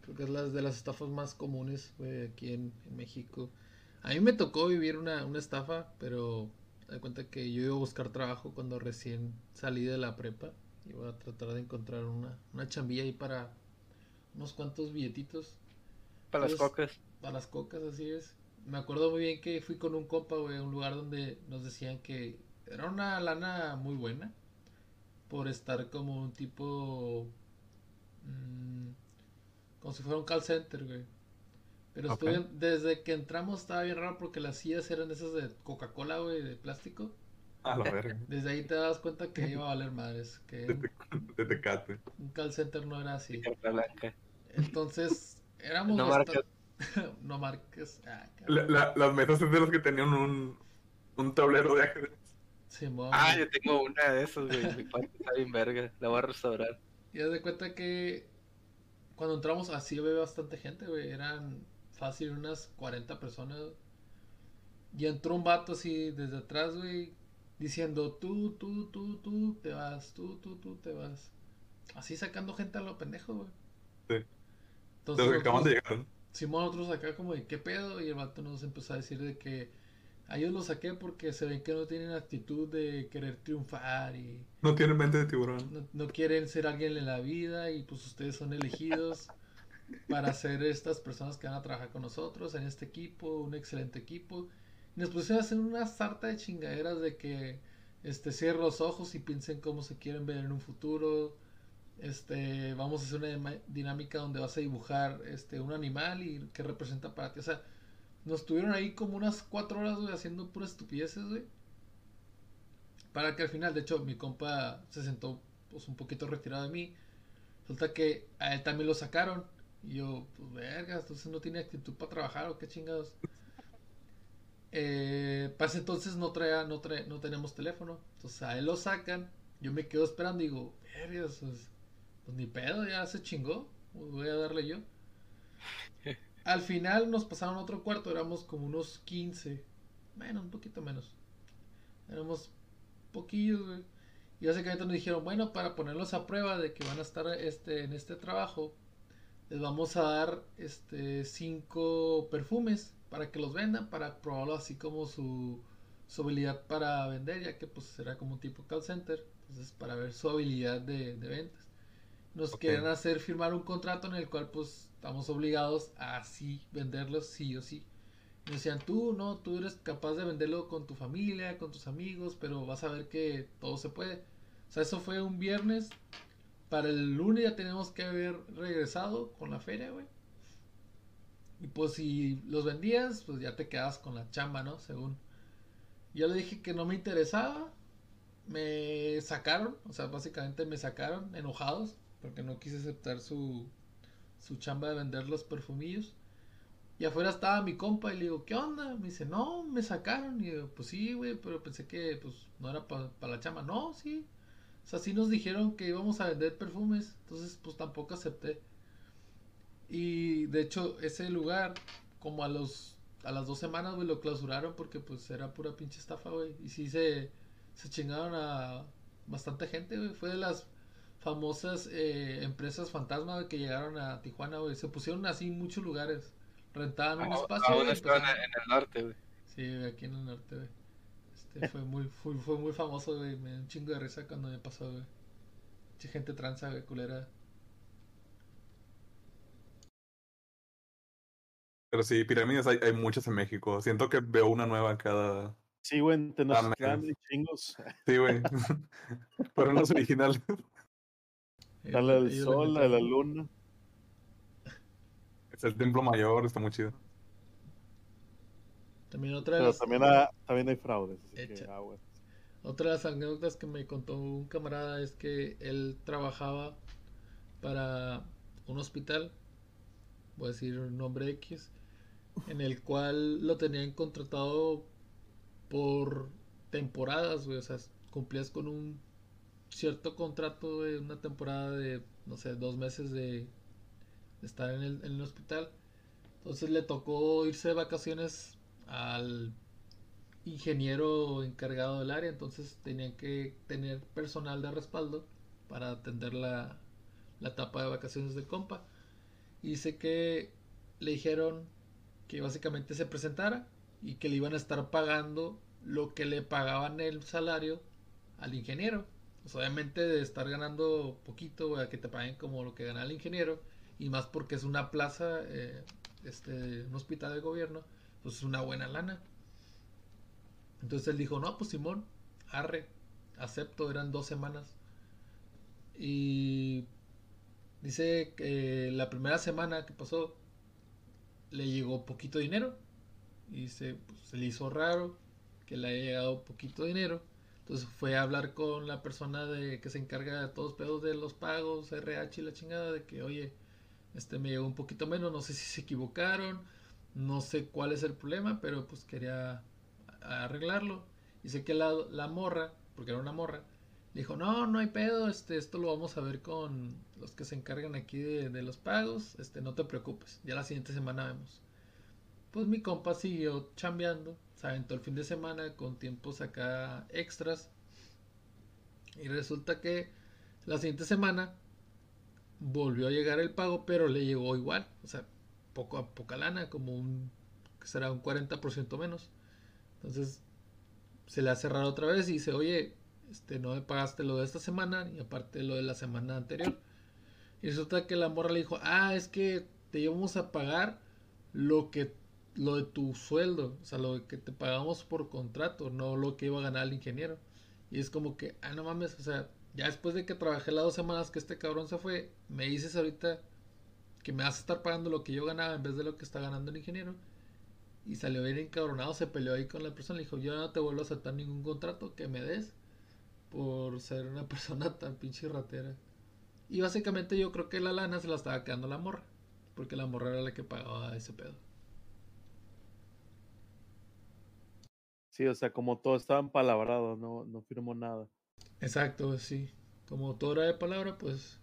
Creo que es la de las estafas más comunes aquí en, en, México. A mí me tocó vivir una, una estafa, pero me cuenta que yo iba a buscar trabajo cuando recién salí de la prepa. Iba a tratar de encontrar una, una chambilla ahí para unos cuantos billetitos. Para Entonces, las cocas. Para las cocas, así es. Me acuerdo muy bien que fui con un compa, güey, a un lugar donde nos decían que era una lana muy buena por estar como un tipo... Mmm, como si fuera un call center, güey. Pero okay. estuve, desde que entramos estaba bien raro porque las sillas eran esas de Coca-Cola, güey, de plástico. A la verga. Desde ahí te das cuenta que iba a valer madres. Que de, de tecate. Un call center no era así. Entonces, éramos. No marcas. no marques. Ah, la, la, las mesas es de los que tenían un, un tablero de ajedrez. Simón. Ah, yo tengo una de esas, güey. Mi padre está bien verga. La voy a restaurar. Y haz de cuenta que cuando entramos así había bastante gente, güey. Eran fácil unas 40 personas. Y entró un vato así desde atrás, güey. Diciendo, tú, tú, tú, tú, te vas, tú, tú, tú, te vas. Así sacando gente a lo pendejo, güey. Sí. Entonces, Los que acaban de nosotros- llegar. Simón, nosotros acá como de qué pedo. Y el vato nos empezó a decir de que a ellos los saqué porque se ven que no tienen actitud de querer triunfar y No tienen mente de tiburón. no, no quieren ser alguien en la vida y pues ustedes son elegidos para ser estas personas que van a trabajar con nosotros en este equipo, un excelente equipo. Y nos pusieron a hacer una sarta de chingaderas de que este cierren los ojos y piensen cómo se quieren ver en un futuro. Este, vamos a hacer una dinámica donde vas a dibujar este un animal y qué representa para ti. O sea, nos tuvieron ahí como unas cuatro horas, güey, haciendo puras estupideces, güey. Para que al final, de hecho, mi compa se sentó pues un poquito retirado de mí. Resulta que a él también lo sacaron. Y yo, pues verga, entonces no tiene actitud para trabajar o qué chingados. Eh, para ese entonces no traía, no trae, no tenemos teléfono. Entonces a él lo sacan. Yo me quedo esperando y digo, verga, pues, pues ni pedo, ya se chingó. pues voy a darle yo. Al final nos pasaron otro cuarto, éramos como unos 15. Menos, un poquito menos. Éramos poquillos, güey. Y básicamente nos dijeron, bueno, para ponerlos a prueba de que van a estar este, en este trabajo, les vamos a dar este cinco perfumes para que los vendan, para probarlo así como su, su habilidad para vender, ya que pues será como un tipo call center, entonces para ver su habilidad de, de ventas. Nos Ok. quieren hacer firmar un contrato en el cual pues estamos obligados a así venderlos sí o sí. Nos decían, tú no, tú eres capaz de venderlo con tu familia, con tus amigos, pero vas a ver que todo se puede. O sea, eso fue un viernes. Para el lunes ya tenemos que haber regresado con la feria, güey. Y pues si los vendías, pues ya te quedabas con la chamba, ¿no? Según. Yo le dije que no me interesaba. Me sacaron, o sea, básicamente me sacaron enojados porque no quise aceptar su, su chamba de vender los perfumillos. Y afuera estaba mi compa y le digo, ¿qué onda? Me dice, no, me sacaron. Y yo, pues sí, güey, pero pensé que pues no era para la chamba. No, sí. O sea, sí nos dijeron que íbamos a vender perfumes. Entonces, pues tampoco acepté. Y de hecho, ese lugar, como a los a las dos semanas, güey, lo clausuraron porque pues era pura pinche estafa, güey. Y sí se, se chingaron a bastante gente, güey. Fue de las famosas eh, empresas fantasma que llegaron a Tijuana, güey. Se pusieron así en muchos lugares. Rentaban un espacio. Aún estaban en, el norte, güey. Sí, aquí en el norte, güey. Este fue muy, fue, fue muy famoso, güey. Me dio un chingo de risa cuando me pasó, güey. Mucha gente tranza, güey, culera. Pero sí, pirámides hay, hay muchas en México. Siento que veo una nueva en cada. Sí, güey, Tenochtitlán mames. hay chingos. Sí, güey. Pero no es original. Está la del Ellos le sol, la de la luna. Es el templo mayor, está muy chido. También otra de Pero las, también, ha- también hay fraudes. Así Echa. que, ah, güey. otra de las anécdotas que me contó un camarada es que él trabajaba para un hospital, voy a decir un nombre X, en el cual lo tenían contratado por temporadas, güey. O sea, cumplías con un cierto contrato de una temporada de, no sé, dos meses de, estar en el, en el hospital. Entonces le tocó irse de vacaciones al ingeniero encargado del área. Entonces tenían que tener personal de respaldo para atender la, la etapa de vacaciones del compa. Y dice que le dijeron que básicamente se presentara y que le iban a estar pagando lo que le pagaban el salario al ingeniero. Pues obviamente de estar ganando poquito, güey, a que te paguen como lo que gana el ingeniero. Y más porque es una plaza, eh, este, un hospital de gobierno, pues es una buena lana. Entonces él dijo, no, pues Simón, arre, acepto, eran dos semanas. Y dice que la primera semana que pasó le llegó poquito dinero. Y dice, pues, se le hizo raro que le haya llegado poquito dinero. Entonces fue a hablar con la persona de que se encarga de todos pedos de los pagos, RH y la chingada, de que, oye, este me llegó un poquito menos, no sé si se equivocaron, no sé cuál es el problema, pero pues quería arreglarlo. Y sé que la, la morra, porque era una morra, Dijo, no, no hay pedo, este, esto lo vamos a ver con los que se encargan aquí de, de los pagos, este, no te preocupes, ya la siguiente semana vemos. Pues mi compa siguió chambeando, se aventó el fin de semana con tiempos acá extras. Y resulta que la siguiente semana volvió a llegar el pago, pero le llegó igual, o sea, poco a poca lana, como un, será un 40% menos. Entonces se le ha cerrado otra vez y dice, oye, este, no me pagaste lo de esta semana y aparte lo de la semana anterior. Y resulta que la morra le dijo, ah, es que te íbamos a pagar lo que lo de tu sueldo, o sea, lo que te pagamos por contrato, no lo que iba a ganar el ingeniero. Y es como que, ah, no mames, o sea, ya después de que trabajé las dos semanas que este cabrón se fue, me dices ahorita que me vas a estar pagando lo que yo ganaba en vez de lo que está ganando el ingeniero. Y salió bien encabronado, se peleó ahí con la persona, le dijo, yo no te vuelvo a aceptar ningún contrato que me des por ser una persona tan pinche ratera. Y básicamente yo creo que la lana se la estaba quedando la morra, porque la morra era la que pagaba ese pedo. Sí, o sea, como todo estaba empalabrado, no, no firmó nada. Exacto, sí. Como todo era de palabra, pues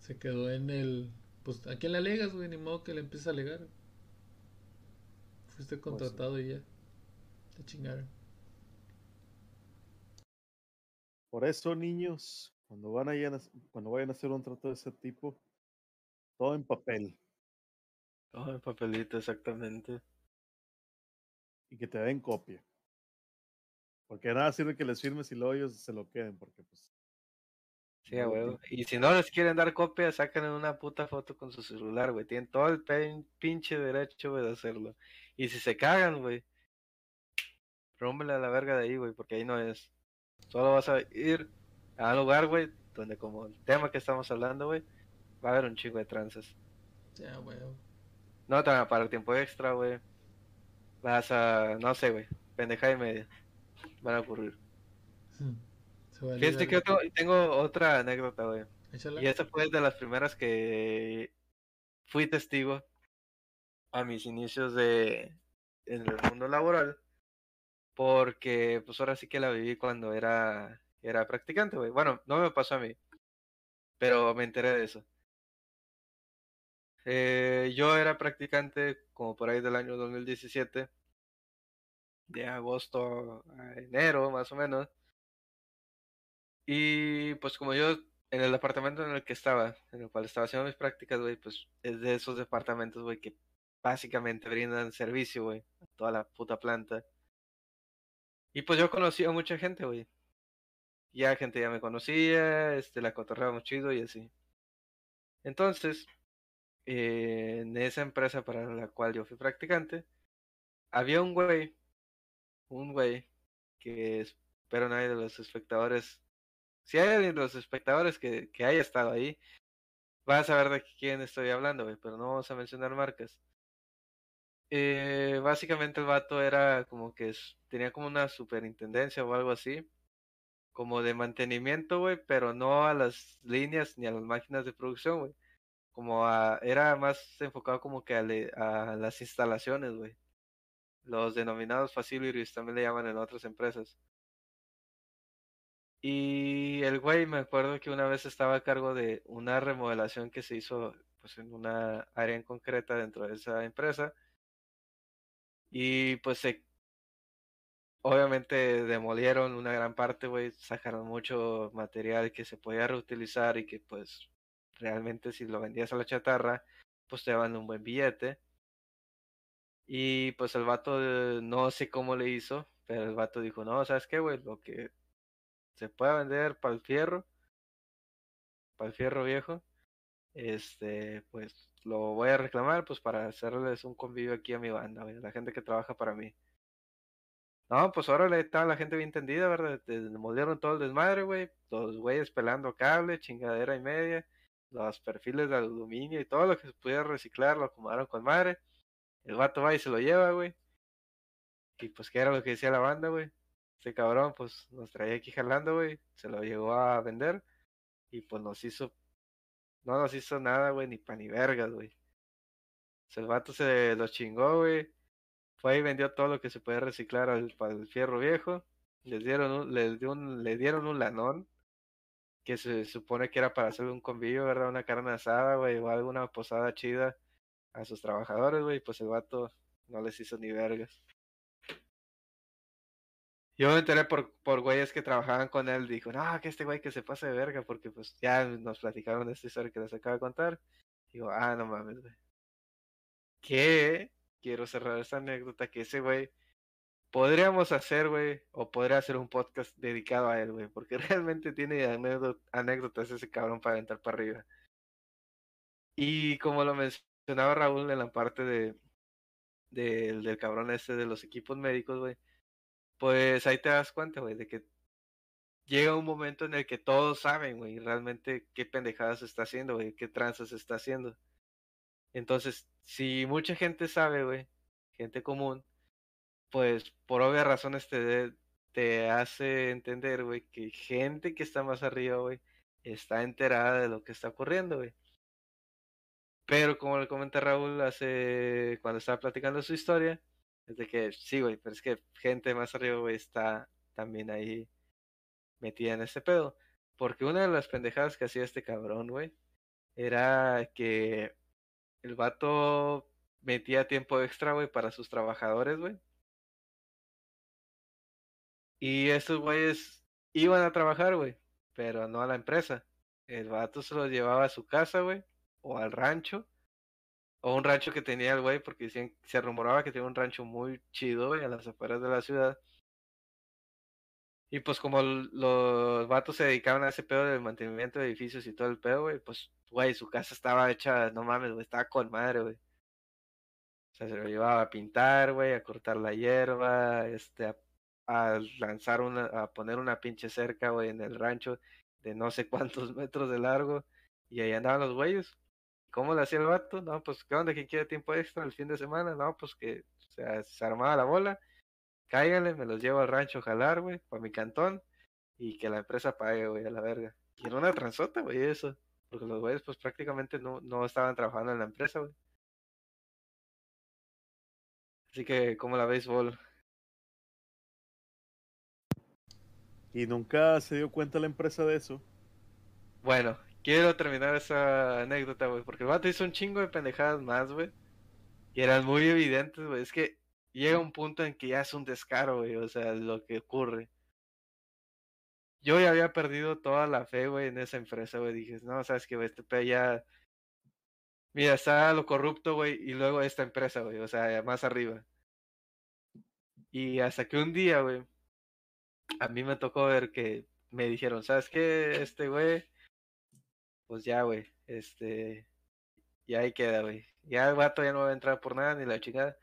se quedó en el. Pues a quién le alegas, güey, ni modo que le empieces a alegar. Fuiste contratado y ya. Te chingaron. Por eso, niños, cuando van a, cuando vayan a hacer un trato de ese tipo, todo en papel. Todo en papelito, exactamente. Y que te den copia. Porque nada sirve que les firmes y luego ellos se lo queden, porque pues. Sí, güey. Y si no les quieren dar copia, sacan una puta foto con su celular, güey. Tienen todo el pinche derecho, güey, de hacerlo. Y si se cagan, güey, rómbele a la verga de ahí, güey, porque ahí no es. Solo vas a ir a un lugar, güey, donde como el tema que estamos hablando, güey, va a haber un chingo de tranzas. Ya, güey. No te van a pagar tiempo extra, güey. Vas a, no sé, güey, pendeja y media van a ocurrir. Fíjate que tengo otra anécdota, güey. Y esa fue de las primeras que fui testigo a mis inicios de en el mundo laboral. Porque pues ahora sí que la viví cuando era, era practicante, güey. Bueno, no me pasó a mí. Pero me enteré de eso. Eh, yo era practicante como por ahí del año 2017 de agosto a enero, más o menos. Y pues como yo en el departamento en el que estaba, en el cual estaba haciendo mis prácticas, güey, pues es de esos departamentos, güey, que básicamente brindan servicio, güey, a toda la puta planta. Y pues yo conocí a mucha gente, güey. Ya gente ya me conocía, este, la cotorreábamos chido y así. Entonces, eh, en esa empresa para la cual yo fui practicante, había un güey un güey que espero nadie de los espectadores, si hay alguien de los espectadores que, haya estado ahí, va a saber de quién estoy hablando, güey, pero no vamos a mencionar marcas. Eh, básicamente el vato era como que tenía como una superintendencia o algo así, como de mantenimiento, güey, pero no a las líneas ni a las máquinas de producción, güey. Como a, era más enfocado como que a, a las instalaciones, güey. Los denominados facilities también le llaman en otras empresas. Y el güey me acuerdo que una vez estaba a cargo de una remodelación que se hizo pues en una área en concreta dentro de esa empresa. Y pues se obviamente demolieron una gran parte, güey, sacaron mucho material que se podía reutilizar y que pues realmente si lo vendías a la chatarra, pues te daban un buen billete. Y pues el vato no sé cómo le hizo, pero el vato dijo, no, ¿sabes qué, güey? Lo que se pueda vender para el fierro, para el fierro viejo, este, pues lo voy a reclamar, pues para hacerles un convivio aquí a mi banda, güey, la gente que trabaja para mí. No, pues ahora le estaba la gente bien entendida, ¿verdad? Moldearon todo el desmadre, güey. Los güeyes pelando cable, chingadera y media. Los perfiles de aluminio y todo lo que se pudiera reciclar lo acomodaron con madre. El vato va y se lo lleva, güey. Y pues, ¿qué era lo que decía la banda, güey? Este cabrón, pues, nos traía aquí jalando, güey. Se lo llegó a vender. Y pues nos hizo. No nos hizo nada, güey, ni pa' ni vergas, güey. el vato se lo chingó, güey. Fue y vendió todo lo que se puede reciclar al, el fierro viejo. les dieron un, les dio un, le dieron un lanón que se supone que era para hacer un convivio, ¿verdad? Una carne asada, güey, o alguna posada chida a sus trabajadores, güey, pues el vato no les hizo ni vergas. Yo me enteré por, por güeyes que trabajaban con él, dijo, no, que este güey que se pase de verga, porque pues ya nos platicaron esta historia que les acabo de contar. Digo, ah, no mames, güey. Que quiero cerrar esta anécdota que ese güey podríamos hacer, güey, o podría hacer un podcast dedicado a él, güey, porque realmente tiene anécdotas ese cabrón para aventar para arriba. Y como lo mencionaba Raúl en la parte de, del cabrón ese de los equipos médicos, güey, pues ahí te das cuenta, güey, de que llega un momento en el que todos saben, güey, realmente qué pendejadas está haciendo, güey, qué tranzas está haciendo. Entonces, si mucha gente sabe, güey, gente común, pues por obvias razones te, te hace entender, güey, que gente que está más arriba, güey, está enterada de lo que está ocurriendo, güey. Pero como le comenté Raúl hace cuando estaba platicando su historia, es de que sí, güey, pero es que gente más arriba, güey, está también ahí metida en ese pedo. Porque una de las pendejadas que hacía este cabrón, güey, era que el vato metía tiempo extra, güey, para sus trabajadores, güey. Y esos güeyes iban a trabajar, güey, pero no a la empresa. El vato se los llevaba a su casa, güey, o al rancho, o un rancho que tenía el güey, porque se rumoraba que tenía un rancho muy chido, güey, a las afueras de la ciudad. Y pues como los vatos se dedicaban a ese pedo del mantenimiento de edificios y todo el pedo, güey, pues, güey, su casa estaba hecha, no mames, güey, estaba con madre, güey. O sea, se lo llevaba a pintar, güey, a cortar la hierba, este, a, a lanzar una, a poner una pinche cerca, güey, en el rancho de no sé cuántos metros de largo. Y ahí andaban los güeyes. ¿Cómo le hacía el vato? No, pues, ¿qué onda? ¿Quién quiere tiempo extra el fin de semana? No, pues que o sea, se armaba la bola cáiganle, me los llevo al rancho a jalar, güey, para mi cantón, y que la empresa pague, güey, a la verga. Y era una transota, güey, eso. Porque los güeyes, pues prácticamente no, no estaban trabajando en la empresa, güey. Así que, como la béisbol. ¿Y nunca se dio cuenta la empresa de eso? Bueno, quiero terminar esa anécdota, güey, porque el vato hizo un chingo de pendejadas más, güey. Y eran muy evidentes, güey. Es que llega un punto en que ya es un descaro, güey, o sea, lo que ocurre. Yo ya había perdido toda la fe, güey, en esa empresa, güey. Dije, no, sabes que, güey, este pe ya. Mira, está lo corrupto, güey, y luego esta empresa, güey, o sea, más arriba. Y hasta que un día, güey, a mí me tocó ver que me dijeron, ¿sabes qué? Este, güey, pues ya, güey, este, ya ahí queda, güey. Ya el vato ya no va a entrar por nada, ni la chingada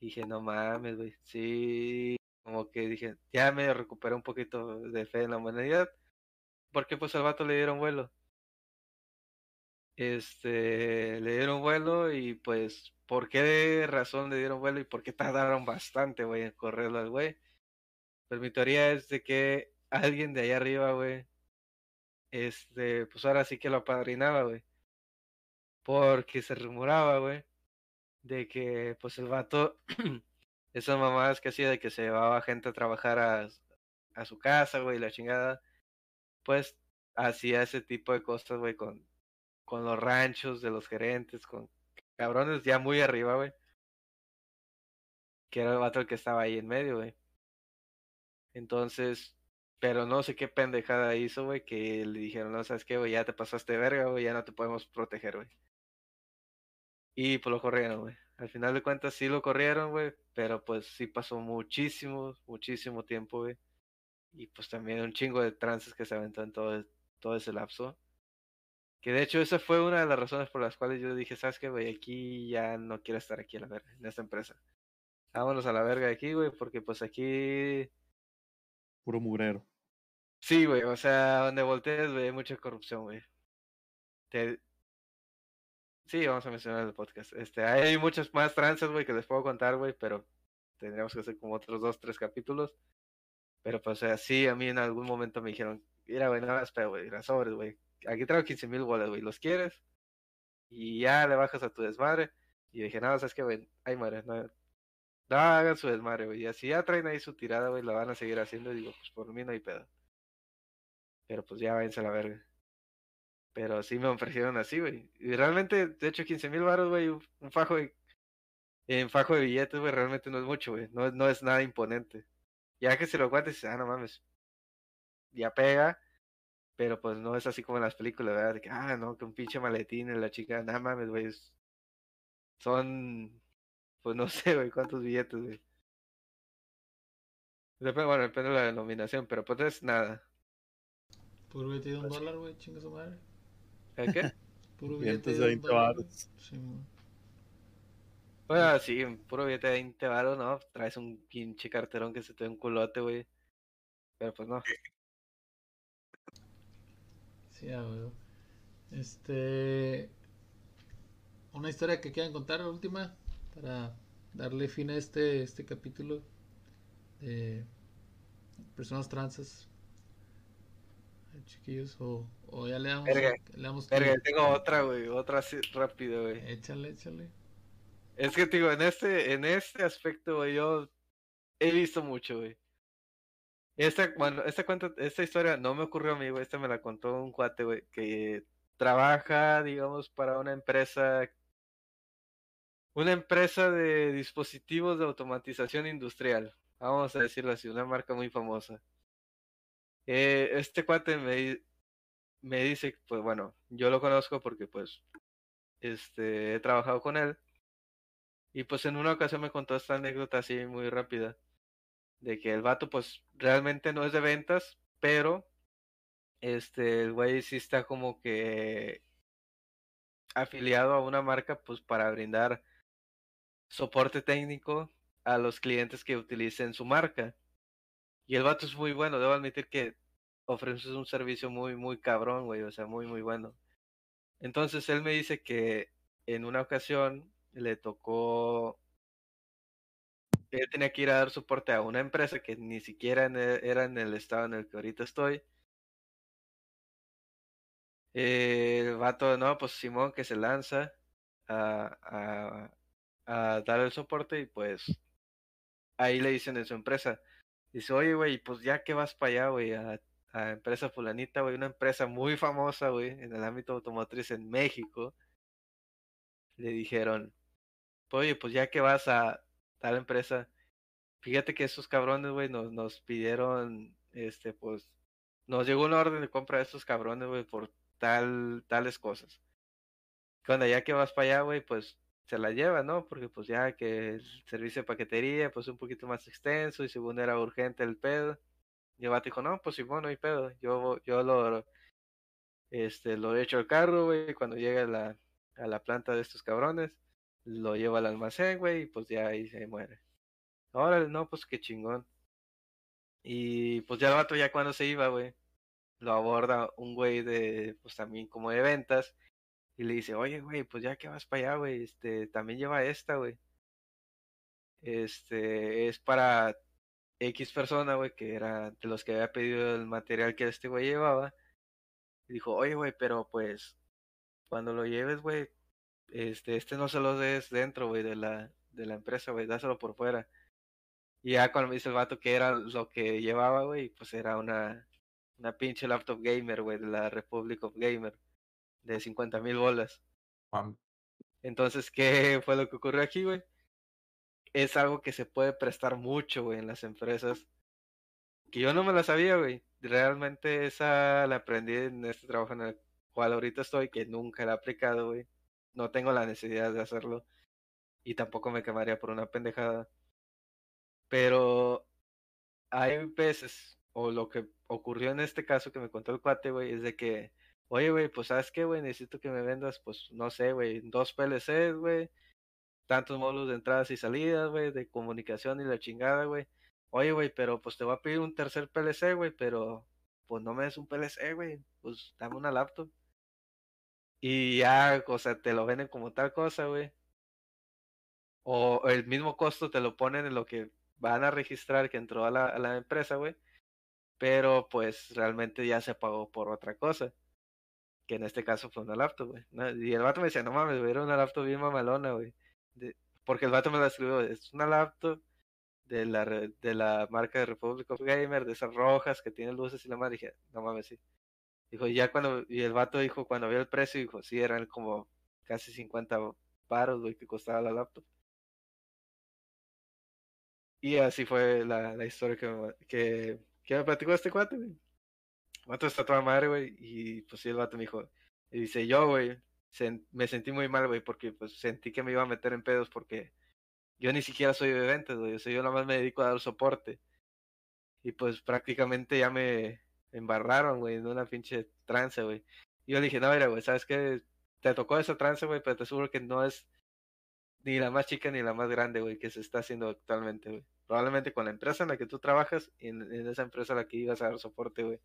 dije, no mames, güey. Sí, como que dije, ya me recuperé un poquito de fe en la humanidad. Porque pues al vato le dieron vuelo. Este, le dieron vuelo y pues, ¿por qué razón le dieron vuelo y por qué tardaron bastante, güey, en correrlo al güey? Pues mi teoría es de que alguien de allá arriba, güey, este, pues ahora sí que lo apadrinaba, güey. Porque se rumoraba, güey, de que pues el vato, esas mamadas que hacía de que se llevaba gente a trabajar a, a su casa, güey, la chingada, pues hacía ese tipo de cosas, güey, con, con los ranchos de los gerentes, con cabrones ya muy arriba, güey. Que era el vato el que estaba ahí en medio, güey. Entonces, pero no sé qué pendejada hizo, güey, que le dijeron, no, sabes qué, güey, ya te pasaste verga, güey, ya no te podemos proteger, güey. Y pues lo corrieron, güey. Al final de cuentas sí lo corrieron, güey. Pero pues sí pasó muchísimo, muchísimo tiempo, güey. Y pues también un chingo de trances que se aventó en todo, todo ese lapso. Que de hecho esa fue una de las razones por las cuales yo dije, ¿sabes qué, güey? Aquí ya no quiero estar aquí a la verga, en esta empresa. Vámonos a la verga de aquí, güey, porque pues aquí... Puro mugrero. Sí, güey, o sea, donde voltees, güey, hay mucha corrupción, güey. Te, Sí, vamos a mencionar el podcast. Este, hay muchas más tranzas, güey, que les puedo contar, güey, pero tendríamos que hacer como otros dos, tres capítulos. Pero pues, o sea, sí, a mí en algún momento me dijeron, mira, güey, nada más, pero, güey, las sobres, güey. Aquí traigo 15 mil bolas, güey, ¿los quieres? Y ya le bajas a tu desmadre. Y dije, nada, sabes que, güey, ay, madre, no, No, hagan su desmadre, güey. Y así ya traen ahí su tirada, güey, la van a seguir haciendo. Y digo, pues por mí no hay pedo. Pero pues ya váyanse a la verga. Pero sí me ofrecieron así, güey. Y realmente, de hecho, 15 mil baros, güey, un fajo de, en fajo de billetes, güey, realmente no es mucho, güey. No, no es nada imponente. Ya que se lo aguantes, ah, no mames. Ya pega. Pero pues no es así como en las películas, ¿verdad? De que, ah, no, que un pinche maletín en la chica, nada mames, güey. Son, pues no sé, güey, cuántos billetes, güey. Depende, bueno, depende de la denominación, pero pues es nada. Puro billete de un dólar, güey, chinga su madre. ¿El qué? Puro billete de de un 20 dólar. güey. baros. Sí. Bueno, sí, un puro billete de 20 baros, ¿no? Traes un pinche carterón que se te da un culote, güey. Pero pues no. Sí, a huevo. Este. Una historia que quieran contar, la última, para darle fin a este, este capítulo de personas transas. Chiquillos, o, o ya le damos. Verga, le damos clic. tengo otra, güey, otra así rápido, güey. Échale, échale. Es que, digo, en este, en este aspecto, güey, yo he visto mucho, güey. Esta, bueno, esta cuenta, esta historia no me ocurrió a mí, güey, esta me la contó un cuate, güey, que trabaja, digamos, para una empresa, una empresa de dispositivos de automatización industrial, vamos a decirlo así, una marca muy famosa. Eh, este cuate me, me dice, pues bueno, yo lo conozco porque pues, este, he trabajado con él. Y pues en una ocasión me contó esta anécdota así muy rápida. De que el vato pues realmente no es de ventas, pero este el güey sí está como que afiliado a una marca pues para brindar soporte técnico a los clientes que utilicen su marca. Y el vato es muy bueno, debo admitir que ofrece un servicio muy muy cabrón, güey, o sea, muy muy bueno. Entonces él me dice que en una ocasión le tocó él tenía que ir a dar soporte a una empresa que ni siquiera e- era en el estado en el que ahorita estoy. El vato, no, pues Simón que se lanza a, a dar el soporte y pues ahí le dicen en su empresa, dice, oye, güey, pues ya que vas para allá, güey, a, empresa fulanita, güey, una empresa muy famosa, güey, en el ámbito automotriz en México, le dijeron, oye, pues ya que vas a tal empresa, fíjate que esos cabrones, güey, nos, nos pidieron, este, pues, nos llegó una orden de compra de estos cabrones, güey, por tal, tales cosas. Cuando ya que vas para allá, güey, pues se la lleva, ¿no? Porque pues ya que el servicio de paquetería, pues un poquito más extenso y según era urgente el pedo. Y el vato dijo, no, pues Simón, no hay pedo. Yo, yo lo, este, lo echo al carro, güey, cuando llega a la, a la planta de estos cabrones, lo llevo al almacén, güey, y pues ya ahí se muere. Órale, no, pues qué chingón. Y pues ya el vato ya cuando se iba, güey, lo aborda un güey de, pues también como de ventas, y le dice, oye, güey, pues ya que vas para allá, güey, este, también lleva esta, güey. Este, es para X persona, güey, que era de los que había pedido el material que este güey llevaba. Y dijo, oye, güey, pero pues, cuando lo lleves, güey, este, este no se lo des dentro, güey, de la, de la empresa, güey, dáselo por fuera. Y ya cuando me dice el vato que era lo que llevaba, güey, pues era una, una pinche laptop gamer, güey, de la Republic of Gamer, de 50 mil bolas. Entonces, ¿qué fue lo que ocurrió aquí, güey? Es algo que se puede prestar mucho, güey, en las empresas. Que yo no me la sabía, güey. Realmente esa la aprendí en este trabajo en el cual ahorita estoy, que nunca la he aplicado, güey. No tengo la necesidad de hacerlo. Y tampoco me quemaría por una pendejada. Pero hay veces, o lo que ocurrió en este caso que me contó el cuate, güey, es de que, oye, güey, pues sabes qué, güey, necesito que me vendas, pues, no sé, güey, dos PLCs, güey, tantos módulos de entradas y salidas, güey, de comunicación y la chingada, güey. Oye, güey, pero pues te voy a pedir un tercer PLC, güey, pero pues no me des un PLC, güey, pues dame una laptop. Y ya, o sea, te lo venden como tal cosa, güey. O el mismo costo te lo ponen en lo que van a registrar que entró a la, a la empresa, güey. Pero pues realmente ya se pagó por otra cosa. Que en este caso fue una laptop, güey. Y el vato me decía, no mames, era una laptop bien mamalona, güey. Porque el vato me la escribió, es una laptop de la, de la marca de Republic of Gamer, de esas rojas que tienen luces y la madre, dije, no mames, sí. Dijo, y ya cuando, y el vato dijo, cuando vio el precio, dijo, sí, eran como casi 50 paros, güey, que costaba la laptop. Y así fue la, la historia que me, que, que me platicó este cuate, güey. Vato está toda madre, güey, y pues sí, el vato me dijo, y dice, yo, güey, me sentí muy mal, güey, porque pues sentí que me iba a meter en pedos porque yo ni siquiera soy de ventas, güey, o sea, yo nada más me dedico a dar soporte. Y pues prácticamente ya me embarraron, güey, en una pinche trance, güey. Y yo le dije, no, mira, güey, ¿sabes qué? Te tocó esa trance, güey, pero te aseguro que no es ni la más chica ni la más grande, güey, que se está haciendo actualmente, güey. Probablemente con la empresa en la que tú trabajas y en, en esa empresa a la que ibas a dar soporte, güey.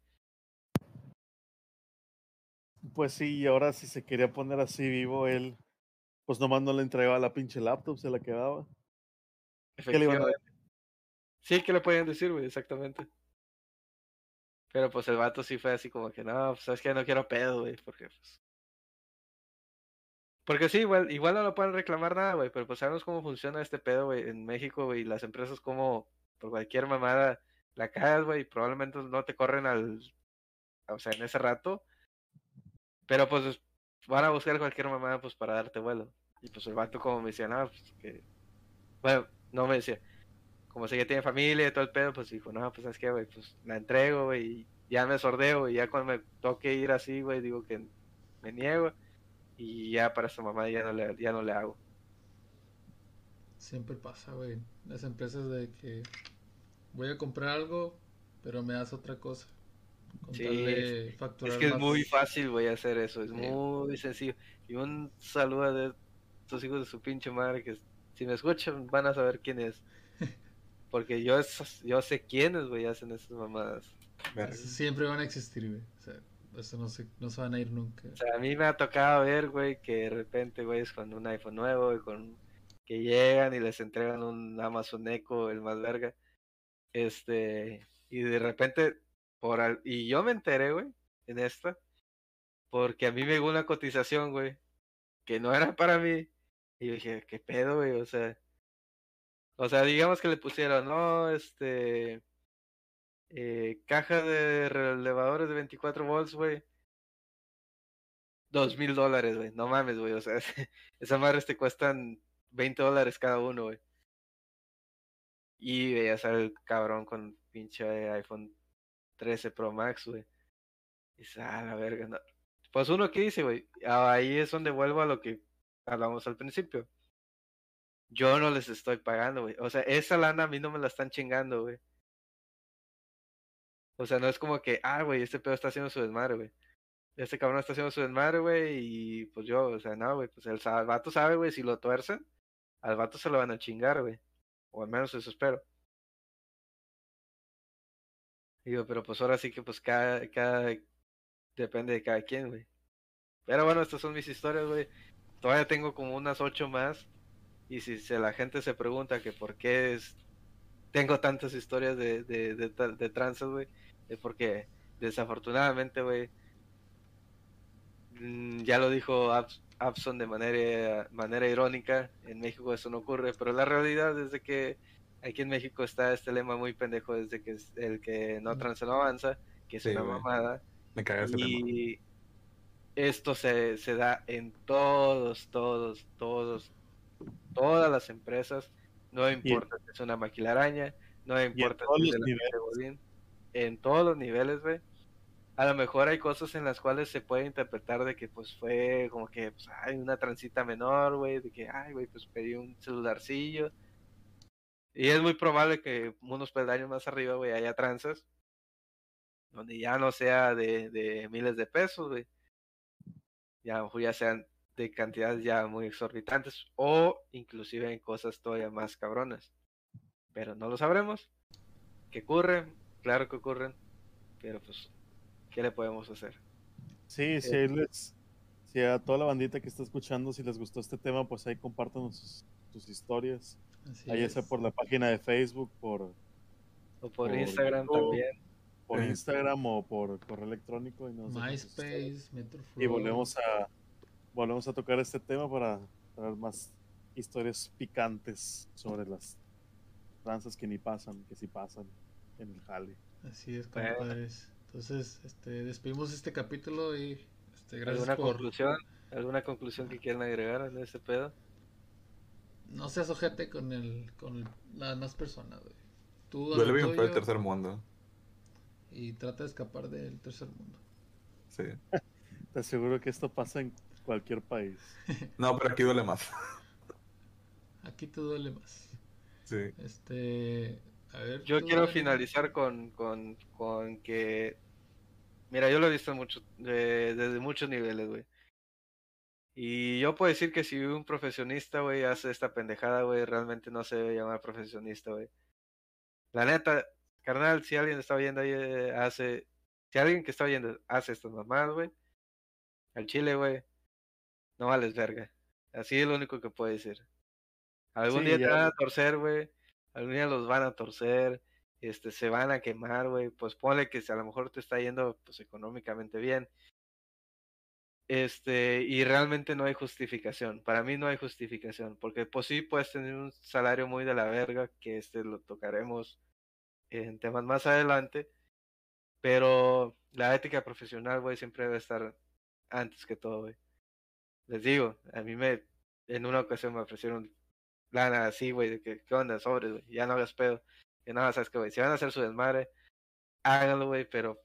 Pues sí, y ahora si se quería poner así vivo, él, pues nomás no le entregaba la pinche laptop, se la quedaba. ¿Qué le iban a Efectivamente. Sí, ¿qué le podían decir, güey? Exactamente. Pero pues el vato sí fue así como que, no, pues sabes que no quiero pedo, güey, porque pues... Porque sí, igual, igual no lo pueden reclamar nada, güey, pero pues sabemos cómo funciona este pedo, güey, en México, güey, y las empresas como por cualquier mamada la cagas, güey, y probablemente no te corren al, o sea, en ese rato, pero pues van a buscar cualquier mamada, pues para darte vuelo. Y pues el vato como me decía, no, pues que, bueno, no me decía, como sé que tiene familia y todo el pedo, pues dijo, no, pues sabes qué, güey, pues la entrego, güey, y ya me sordeo, y ya cuando me toque ir así, güey, digo que me niego, y ya para esa mamá ya no le, ya no le hago. Siempre pasa, güey. Las empresas de que voy a comprar algo, pero me das otra cosa. Con Sí, tal de Es que es más. muy fácil, güey, hacer eso, es Sí. muy sencillo. Y un saludo a estos hijos de su pinche madre que si me escuchan van a saber quién es. Porque yo, es- yo sé quiénes, güey, hacen esas mamadas. Siempre van a existir, güey. O sea, eso no se, no se van a ir nunca. O sea, a mí me ha tocado ver, güey, que de repente, güey, es con un iPhone nuevo, y con que llegan y les entregan un Amazon Echo, el más verga. Este, y de repente, y yo me enteré, güey, en esta, porque a mí me llegó una cotización, güey, que no era para mí. Y yo dije, ¿qué pedo, güey? O sea, o sea, digamos que le pusieron, no, este, eh, caja de relevadores de 24 volts, güey. Dos mil dólares, güey. No mames, güey. O sea, esas madres te cuestan 20 dólares cada uno, güey. Y veías al cabrón con pinche iPhone 13 Pro Max, güey. Y ah, la verga, no. Pues uno que dice, güey. Ahí es donde vuelvo a lo que hablamos al principio. Yo no les estoy pagando, güey. O sea, esa lana a mí no me la están chingando, güey. O sea, no es como que, ah, güey, este pedo está haciendo su desmadre, güey. Este cabrón está haciendo su desmadre, güey, y pues yo, o sea, no, güey, pues el, el vato sabe, güey, si lo tuercen, al vato se lo van a chingar, güey. O al menos eso espero. Digo, pero pues ahora sí que pues cada, cada, depende de cada quien, güey. Pero bueno, estas son mis historias, güey. Todavía tengo como unas ocho más. Y si se, la gente se pregunta que por qué es, tengo tantas historias de, de, de, tra- de tranzas, güey, es porque desafortunadamente, güey, mm, ya lo dijo Abs- Abson de manera, manera irónica, en México eso no ocurre, pero la realidad es de que aquí en México está este lema muy pendejo desde que es el que no tranza no avanza, que es Sí, una güey. mamada. Me caga ese tema. Y esto se, se da en todos, todos, todos, todas las empresas. No importa si es una maquilaraña, no importa si es de en todos los niveles, güey. A lo mejor hay cosas en las cuales se puede interpretar de que pues fue como que pues, hay una transita menor, güey, de que ay, güey, pues pedí un celularcillo. Y es muy probable que unos peldaños más arriba, güey, haya tranzas donde ya no sea de, de miles de pesos, güey. Ya ya sean de cantidades ya muy exorbitantes o inclusive en cosas todavía más cabronas. Pero no lo sabremos. ¿Qué ocurre? Claro que ocurren. Pero pues, ¿qué le podemos hacer? Sí, si, ahí les, si a toda la bandita que está escuchando, si les gustó este tema, pues ahí compártanos sus, sus historias. Así Ahí es. sea por la página de Facebook, por, O por, Por Instagram YouTube, también. por Sí. Instagram o por correo electrónico. Y. MySpace, Metroflow. y volvemos a volvemos a tocar este tema para traer más historias picantes sobre las tranzas que ni pasan, que sí pasan en el jale. Así es, compadres. Entonces, este, despedimos este capítulo y este, gracias ¿Alguna por... conclusión? ¿Alguna conclusión que quieran agregar en este pedo? No seas ojete con el, con el- las demás personas, güey. Tú Duele bien feo el tuyo tercer mundo. y trata de escapar del tercer mundo. Sí. Te aseguro que esto pasa en cualquier país. No, pero aquí duele más. Aquí te duele más. Sí. Este, a ver. Yo quiero finalizar con, con, con que. Mira, yo lo he visto mucho, de- desde muchos niveles, güey. Y yo puedo decir que si un profesionista, güey, hace esta pendejada, güey, realmente no se debe llamar profesionista, güey. La neta, carnal, si alguien está viendo ahí, eh, hace. Si alguien que está viendo hace estas mamadas, güey, al chile, güey, no vales verga. Así es lo único que puedo decir. Algún Sí, día te van a torcer, güey. Algún día los van a torcer. Este, se van a quemar, güey. Pues ponle que si a lo mejor te está yendo, pues económicamente bien. Este, y realmente no hay justificación. Para mí no hay justificación. Porque pues sí puedes tener un salario muy de la verga, que este lo tocaremos en temas más adelante. Pero la ética profesional, güey, siempre debe estar antes que todo, güey. Les digo, a mí me, en una ocasión me ofrecieron lana así, güey, de que, ¿qué onda? Sobres, güey, ya no hagas pedo. Que nada, sabes que, güey, si van a hacer su desmadre, háganlo, güey, pero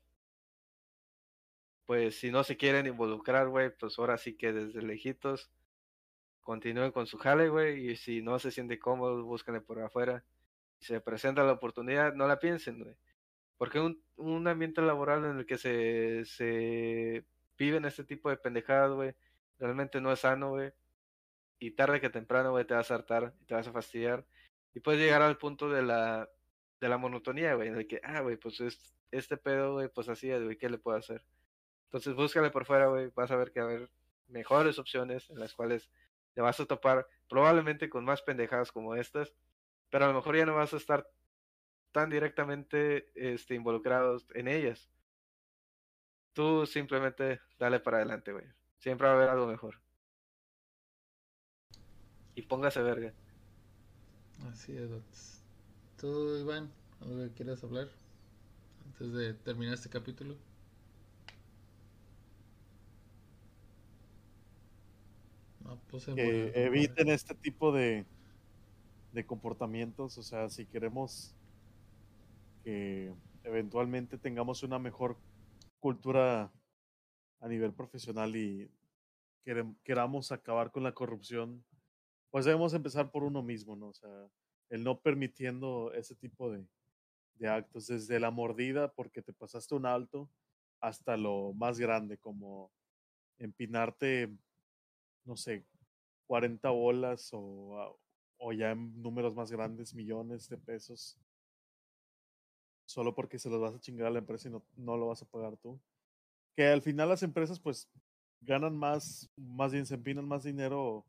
pues si no se quieren involucrar, güey, pues ahora sí que desde lejitos continúen con su jale, güey, y si no se siente cómodo, búsquenle por afuera. Si se presenta la oportunidad, no la piensen, güey. Porque un, un ambiente laboral en el que se, se viven este tipo de pendejadas, güey, realmente no es sano, güey. Y tarde que temprano, güey, te vas a hartar y te vas a fastidiar. Y puedes llegar al punto de la, de la monotonía, güey, en el que, ah, güey, pues es, este pedo, güey, pues así es, güey, ¿qué le puedo hacer? Entonces búscale por fuera, güey, vas a ver que va a haber mejores opciones en las cuales te vas a topar probablemente con más pendejadas como estas, pero a lo mejor ya no vas a estar tan directamente este, involucrados en ellas. Tú simplemente dale para adelante, güey. Siempre va a haber algo mejor. Y póngase verga. Así es. Tú, Iván, ¿algo que quieras hablar antes de terminar este capítulo? Pues que eviten este tipo de, de comportamientos. O sea, si queremos que eventualmente tengamos una mejor cultura a nivel profesional y queramos acabar con la corrupción, pues debemos empezar por uno mismo, ¿no? O sea, el no permitiendo ese tipo de, de actos, desde la mordida porque te pasaste un alto hasta lo más grande, como empinarte no sé, 40 bolas o, a- o ya en números más grandes, millones de pesos, solo porque se los vas a chingar a la empresa y no, no lo vas a pagar tú. Que al final las empresas pues ganan más, más bien se empinan más dinero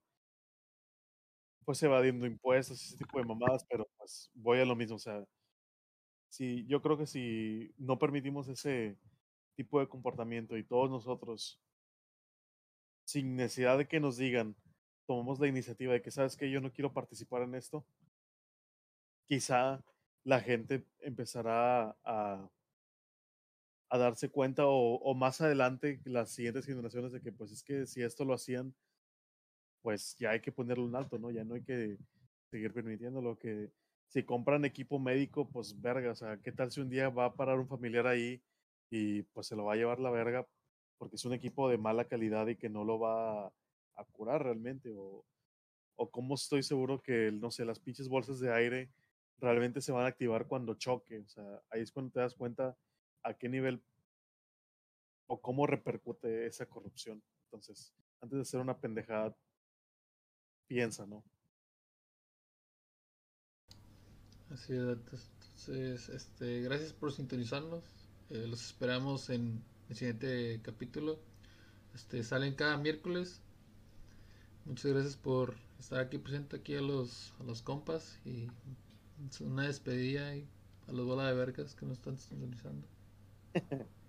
pues evadiendo impuestos ese tipo de mamadas, pero pues voy a lo mismo, o sea, si yo creo que si no permitimos ese tipo de comportamiento y todos nosotros sin necesidad de que nos digan, tomamos la iniciativa de que, ¿sabes que Yo no quiero participar en esto. Quizá la gente empezará a, darse cuenta o, más adelante las siguientes generaciones de que, pues es que si esto lo hacían, pues ya hay que ponerle un alto, ¿no? Ya no hay que seguir permitiéndolo. Que si compran equipo médico, pues verga, o sea, ¿qué tal si un día va a parar un familiar ahí y pues se lo va a llevar la verga porque es un equipo de mala calidad y que no lo va a, curar realmente, o, o cómo estoy seguro que, no sé, las pinches bolsas de aire realmente se van a activar cuando choque, o sea, ahí es cuando te das cuenta a qué nivel o cómo repercute esa corrupción. Entonces, antes de hacer una pendejada, piensa, ¿no? Así es, entonces, este, gracias por sintonizarnos. Eh, los esperamos en el siguiente capítulo. Este, salen cada miércoles. Muchas gracias por estar aquí presente aquí a los, a los compas y una despedida y a los bola de vergas que nos están sintonizando.